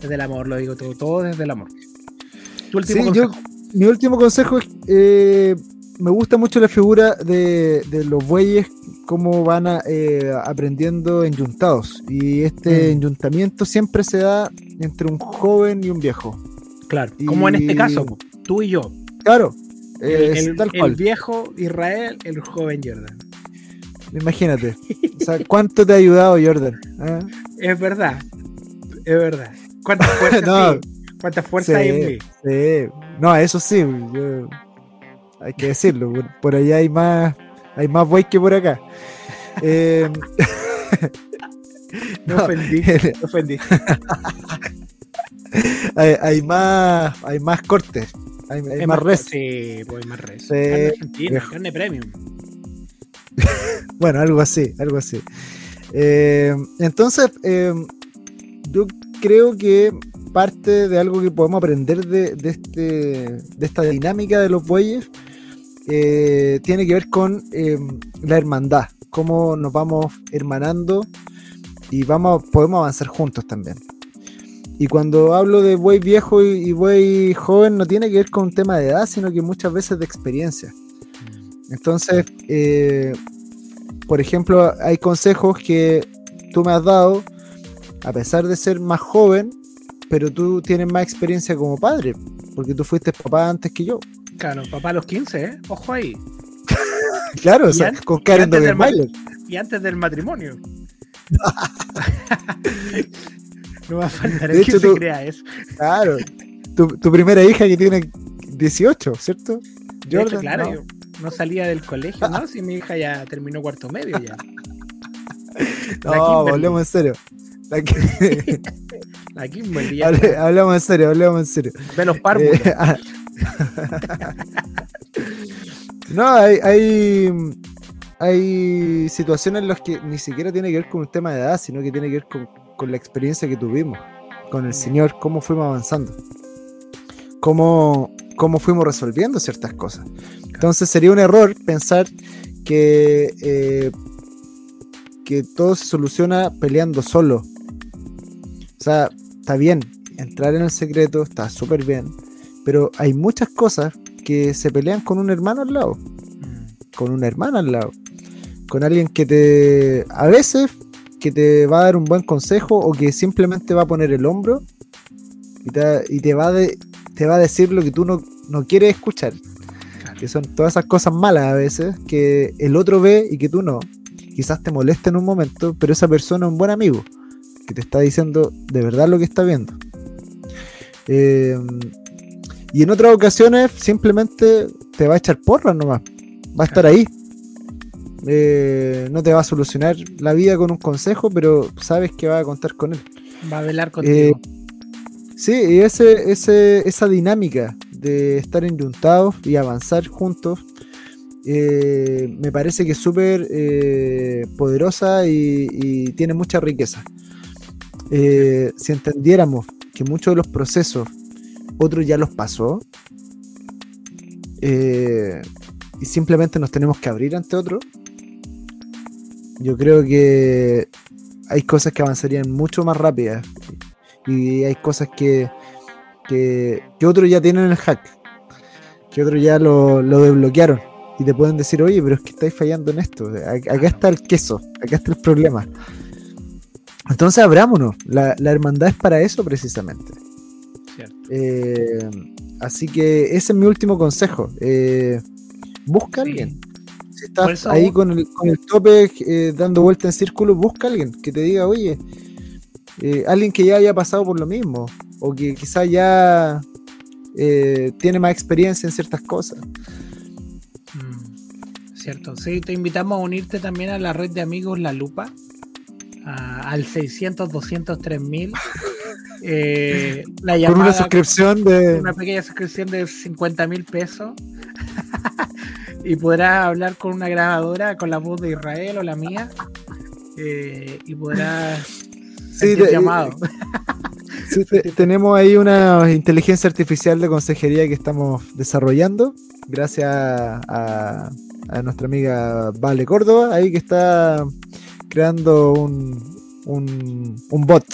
desde el amor, lo digo todo, todo desde el amor. Tu Sí, último yo- consejo. Mi último consejo es. eh, me gusta mucho la figura de, de los bueyes, cómo van a, eh, aprendiendo enyuntados. Y este Mm. enyuntamiento siempre se da entre un joven y un viejo. Claro, como en este caso, tú y yo. Claro, El, es el- tal el cual. viejo Israel, el joven Jordan. Imagínate. O sea, ¿cuánto te ha ayudado Jordan? ¿Ah? Es verdad, es verdad. ¿Cuántas fuerzas, No. sí, ¿Cuántas fuerzas hay en mí? Sí. No, eso sí, yo- hay que decirlo. Por, por allá hay más, hay más buey que por acá. Eh, No, ofendí, me ofendí. hay, hay más, hay más cortes, hay, hay más res. Sí, pues hay más res. Sí, Carne argentina, carne premium. Bueno, algo así, algo así. Eh, entonces, eh, yo creo que parte de algo que podemos aprender de, este, de esta dinámica de los bueyes eh, tiene que ver con eh, la hermandad, cómo nos vamos hermanando y vamos, podemos avanzar juntos también. Y cuando hablo de buey viejo y, y buey joven, no tiene que ver con un tema de edad, sino que muchas veces de experiencia. Entonces, eh, por ejemplo, hay consejos que tú me has dado, a pesar de ser más joven, pero tú tienes más experiencia como padre, porque tú fuiste papá antes que yo. Claro, papá a los 15, ¿eh? Ojo ahí. Claro, o sea, con Karen Dogenmeier. Y antes del matrimonio. no va a faltar De el que hecho, se tú- crea eso. Claro. Tu, tu primera hija que tiene 18, ¿cierto? De hecho, claro, ¿no? yo no salía del colegio, ¿no? Si mi hija ya terminó cuarto medio ya. No, hablemos en serio. La que- La Kimberly Hable- hablemos en serio, hablemos en serio. ve los párvulos. Eh, ah. no, hay, hay, hay situaciones en las que ni siquiera tiene que ver con un tema de edad, sino que tiene que ver con, con la experiencia que tuvimos con el Señor, cómo fuimos avanzando, cómo, cómo fuimos resolviendo ciertas cosas. Entonces sería un error pensar que, eh, que todo se soluciona peleando solo. O sea, está bien, entrar en el secreto está súper bien, pero hay muchas cosas que se pelean con un hermano al lado, Mm, con una hermana al lado, con alguien que te, a veces, que te va a dar un buen consejo o que simplemente va a poner el hombro y te, y te va, de, te va a decir lo que tú no, no quieres escuchar, claro. que son todas esas cosas malas a veces que el otro ve y que tú no. Quizás te molesta en un momento, pero esa persona es un buen amigo que te está diciendo de verdad lo que está viendo. Eh, y en otras ocasiones simplemente te va a echar porras nomás. Va a estar ahí. Eh, no te va a solucionar la vida con un consejo, pero sabes que va a contar con él. Va a velar contigo. Sí, y ese, ese, esa dinámica de estar enyuntados y avanzar juntos eh, me parece que es súper eh, poderosa y, y tiene mucha riqueza. Eh, si entendiéramos que muchos de los procesos otros ya los pasó eh, y simplemente nos tenemos que abrir ante otro, yo creo que hay cosas que avanzarían mucho más rápidas. Y hay cosas que, que, que otros ya tienen el hack, que otros ya lo, lo desbloquearon. Y te pueden decir, oye, pero es que estáis fallando en esto, acá está el queso, acá está el problema. Entonces abrámonos, la, la hermandad es para eso precisamente. Eh, así que ese es mi último consejo. eh, busca a alguien. Si estás eso- ahí con el, con el tope eh, dando vuelta en círculo, busca a alguien que te diga, oye, alguien que ya haya pasado por lo mismo, o que quizás ya tiene más experiencia en ciertas cosas. Mm, Cierto, sí, te invitamos a unirte también a la red de amigos La Lupa, a- al 600, 200, 3000. Eh, la Con una suscripción de... una pequeña suscripción de 50 mil pesos. y podrás hablar con una grabadora con la voz de Israel o la mía. eh, y podrás Sí, de- llamado. Sí, te- tenemos ahí una inteligencia artificial de consejería que estamos desarrollando, gracias a nuestra amiga Vale Córdoba, ahí que está creando un, un, un bot,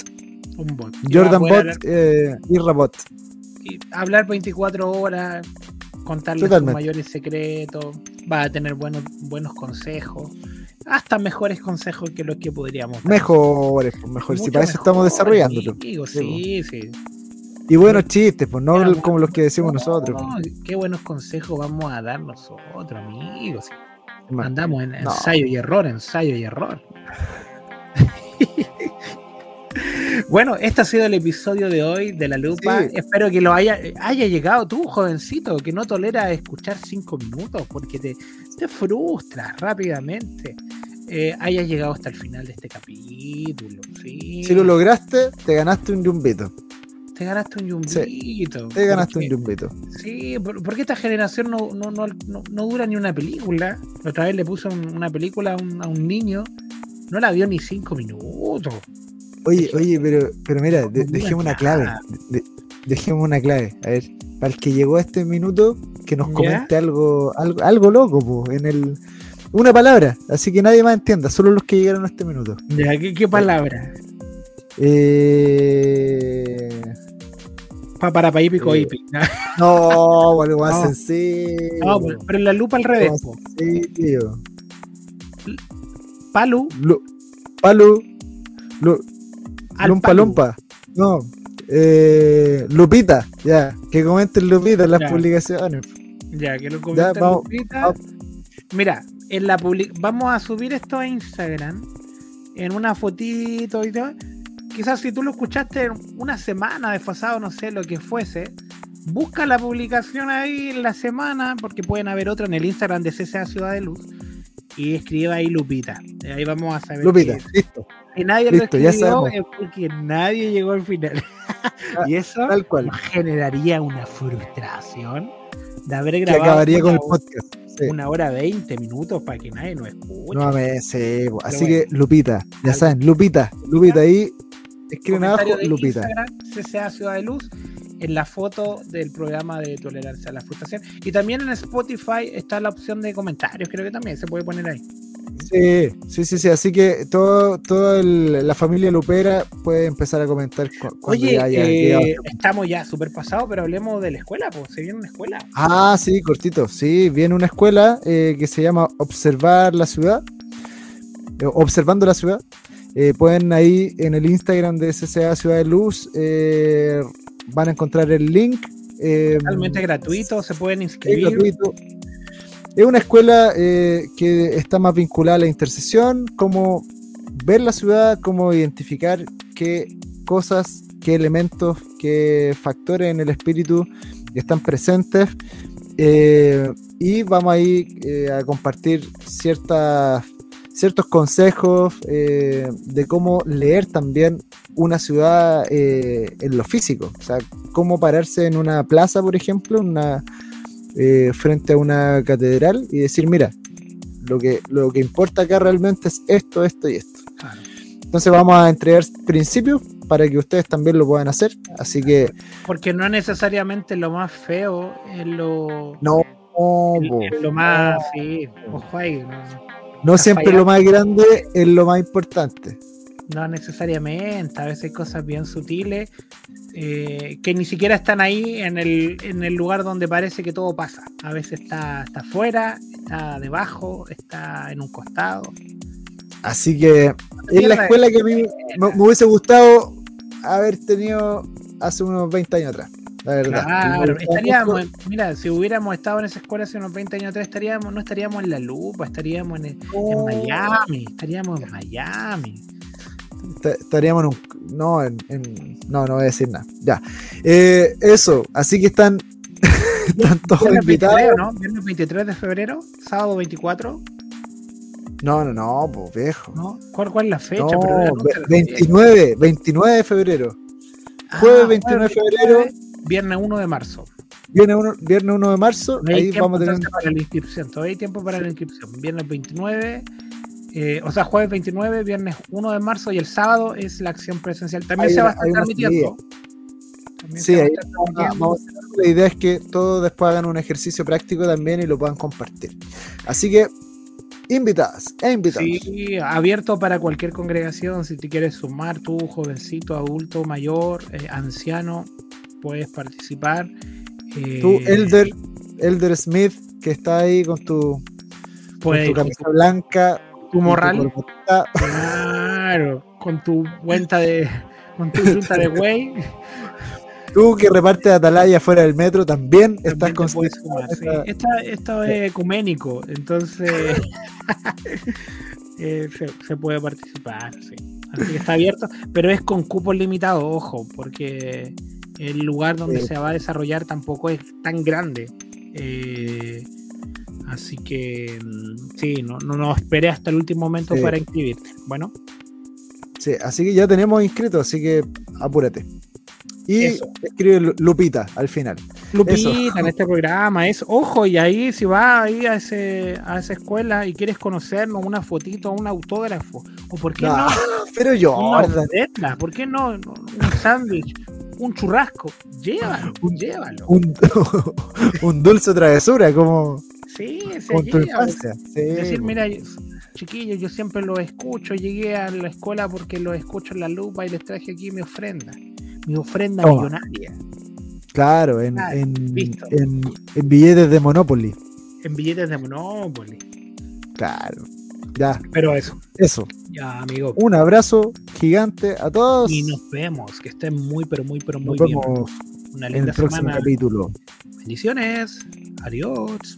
Un bot. Jordan Bot, hablar- eh, Irra Bot. y hablar 24 horas, contarle sus mayores secretos, va a tener buenos, buenos consejos, hasta mejores consejos que los que podríamos dar. Mejores, pues, mejor, si para eso estamos desarrollándolo. amigos, Sí, sí, sí. Y buenos chistes, pues no Era como los que decimos No, nosotros. Qué buenos consejos vamos a dar nosotros, amigos. pues. Andamos en No. ensayo y error, ensayo y error. bueno, este ha sido el episodio de hoy de La Lupa. Sí. Espero que lo haya, haya llegado tú, jovencito, que no tolera escuchar cinco minutos porque te, te frustras rápidamente. Eh, hayas llegado hasta el final de este capítulo. Sí. Si lo lograste, te ganaste un yumbito. te ganaste un yumbito. Te ganaste un yumbito. Sí, por- porque esta generación no, no, no, no, no dura ni una película. La otra vez le puso un- una película a un, a un niño, no la vio ni cinco minutos. Oye, oye, pero, pero mira, de- dejemos una clave. de- dejemos una clave. A ver, para el que llegó a este minuto, que nos ¿Ya? comente algo, algo, algo loco, po, en el. Una palabra, así que nadie más entienda, solo los que llegaron a este minuto. Ya, ¿qué, qué palabra? Eh, Pa, para pa hípico Eh. No, algo más No. sencillo. No, pero- la lupa al revés. Más po. Palu Lu- Palu. Lu- al Lumpa. Lumpa. No. Eh, Lupita, ya. Que comenten Lupita en las Ya. publicaciones. Ya, que lo comenten vamos, Lupita. vamos. Mira, en la public vamos a subir esto a Instagram en una fotito y todo. Quizás si tú lo escuchaste una semana desfasado, no sé lo que fuese, busca la publicación ahí en la semana, porque pueden haber otra en el Instagram de CCA Ciudad de Luz. Y escribe ahí Lupita. Ahí vamos a saber. Lupita, que- listo. que nadie Listo, lo escribió es porque nadie llegó al final. y eso Tal cual. nos generaría una frustración de haber Que grabado acabaría con el podcast. Sí. una hora veinte minutos para que nadie nos escuche. Nuevamente, sí, po. Así bueno. que Lupita, ya saben, Lupita, Lupita ahí, escriben abajo, Lupita. CCA Ciudad de Luz, en la foto del programa de tolerancia a la frustración. Y también en Spotify está la opción de comentarios, creo que también se puede poner ahí. Sí, sí, sí, sí. Así que todo, toda el- la familia Lupera puede empezar a comentar cu- cuando Oye, ya haya eh, estamos ya súper pasados, pero hablemos de la escuela, pues se viene una escuela. Ah, sí, cortito. Sí, viene una escuela eh, que se llama Observar la Ciudad. eh, Observando la Ciudad. Eh, pueden ahí en el Instagram de SCA Ciudad de Luz, van a encontrar el link. eh, Totalmente gratuito, se pueden es inscribir. gratuito. Es una escuela eh, que está más vinculada a la intercesión, cómo ver la ciudad, cómo identificar qué cosas, qué elementos, qué factores en el espíritu están presentes. eh, y vamos ahí eh, a compartir ciertas, ciertos consejos eh, de cómo leer también una ciudad eh, en lo físico. O sea, cómo pararse en una plaza, por ejemplo, una, eh, frente a una catedral y decir, mira, lo que, lo que importa acá realmente es esto, esto y esto. Claro. Entonces vamos a entregar principios para que ustedes también lo puedan hacer. Así que Porque no es necesariamente lo más feo, es lo, no, es lo más, sí, ojo ahí, no, no siempre lo más grande es lo más importante. no necesariamente, a veces hay cosas bien sutiles eh, que ni siquiera están ahí en el, en el lugar donde parece que todo pasa. A veces está, está afuera, está debajo, está en un costado. Así que es la escuela que a mí me, me hubiese gustado haber tenido hace unos 20 años atrás. La verdad. Claro, estaríamos, mira, si hubiéramos estado en esa escuela hace unos 20 años atrás, estaríamos, no estaríamos en la lupa, estaríamos en, en Miami, estaríamos en Miami. Est- estaríamos en un. No, en, en- no, no voy a decir nada. Ya. Eh, eso, así que están, están todos Viernes 23, invitados. ¿no? Viernes 23 de febrero, sábado 24, No, no, no, pues viejo. ¿no? ¿Cuál, cuál es la fecha? No, Pero no, no ve- te la sé. 29, 29 de febrero. Ah, Jueves 29 de febrero. Viernes 1 de marzo. Viene uno, viernes 1 de marzo. No Ahí vamos a tener. entonces para la inscripción. Todavía hay tiempo para la inscripción. Viernes 29, eh, o sea, jueves 29, viernes 1 de marzo y el sábado es la acción presencial. También Hay se va a estar transmitiendo. Sí, ahí vamos a- hacer. La idea es que todos después hagan un ejercicio práctico también y lo puedan compartir. Así que, invitadas e invitados. Sí, abierto para cualquier congregación. Si te quieres sumar, tú, jovencito, adulto, mayor, eh, anciano, puedes participar. Eh, Tú, Elder, Elder Smith, que está ahí con tu, con puedes tu con camisa blanca. tu morral. Claro, con tu cuenta de. Con tu cuenta de güey. Tú que repartes atalaya fuera del metro también estás también con sí. Esta- esto es ecuménico, entonces eh, se, se puede participar, sí. Así que está abierto, pero es con cupos limitados, ojo, porque el lugar donde Sí. se va a desarrollar tampoco es tan grande. Eh, así que mm, sí, no, no, no esperé hasta el último momento Sí. para inscribirte. Bueno, Sí, así que ya tenemos inscritos, así que apúrate. Y Eso. escribe Lu- Lupita al final. Lupita Eso. en este programa es, ojo, y ahí si vas ahí a, ese, a esa escuela y quieres conocernos, una fotito, un autógrafo, o por qué Ah, no, pero yo, una ¿por qué no? No, Un sándwich, un churrasco, llévalo, Un- llévalo. un, un dulce travesura, como Sí, se con lleva. Sí, Decir, po. mira, chiquillos, yo siempre los escucho, llegué a la escuela porque los escucho en la lupa y les traje aquí mi ofrenda, mi ofrenda Toma. millonaria. Claro, en, Ah, en, en- en billetes de Monopoly. En billetes de Monopoly. Claro. Ya, Pero eso, eso. ya, amigo. Un abrazo gigante a todos. Y nos vemos. Que estén muy, pero muy, pero muy Nos bien. vemos Una en linda el próximo semana. capítulo. Bendiciones. Adiós.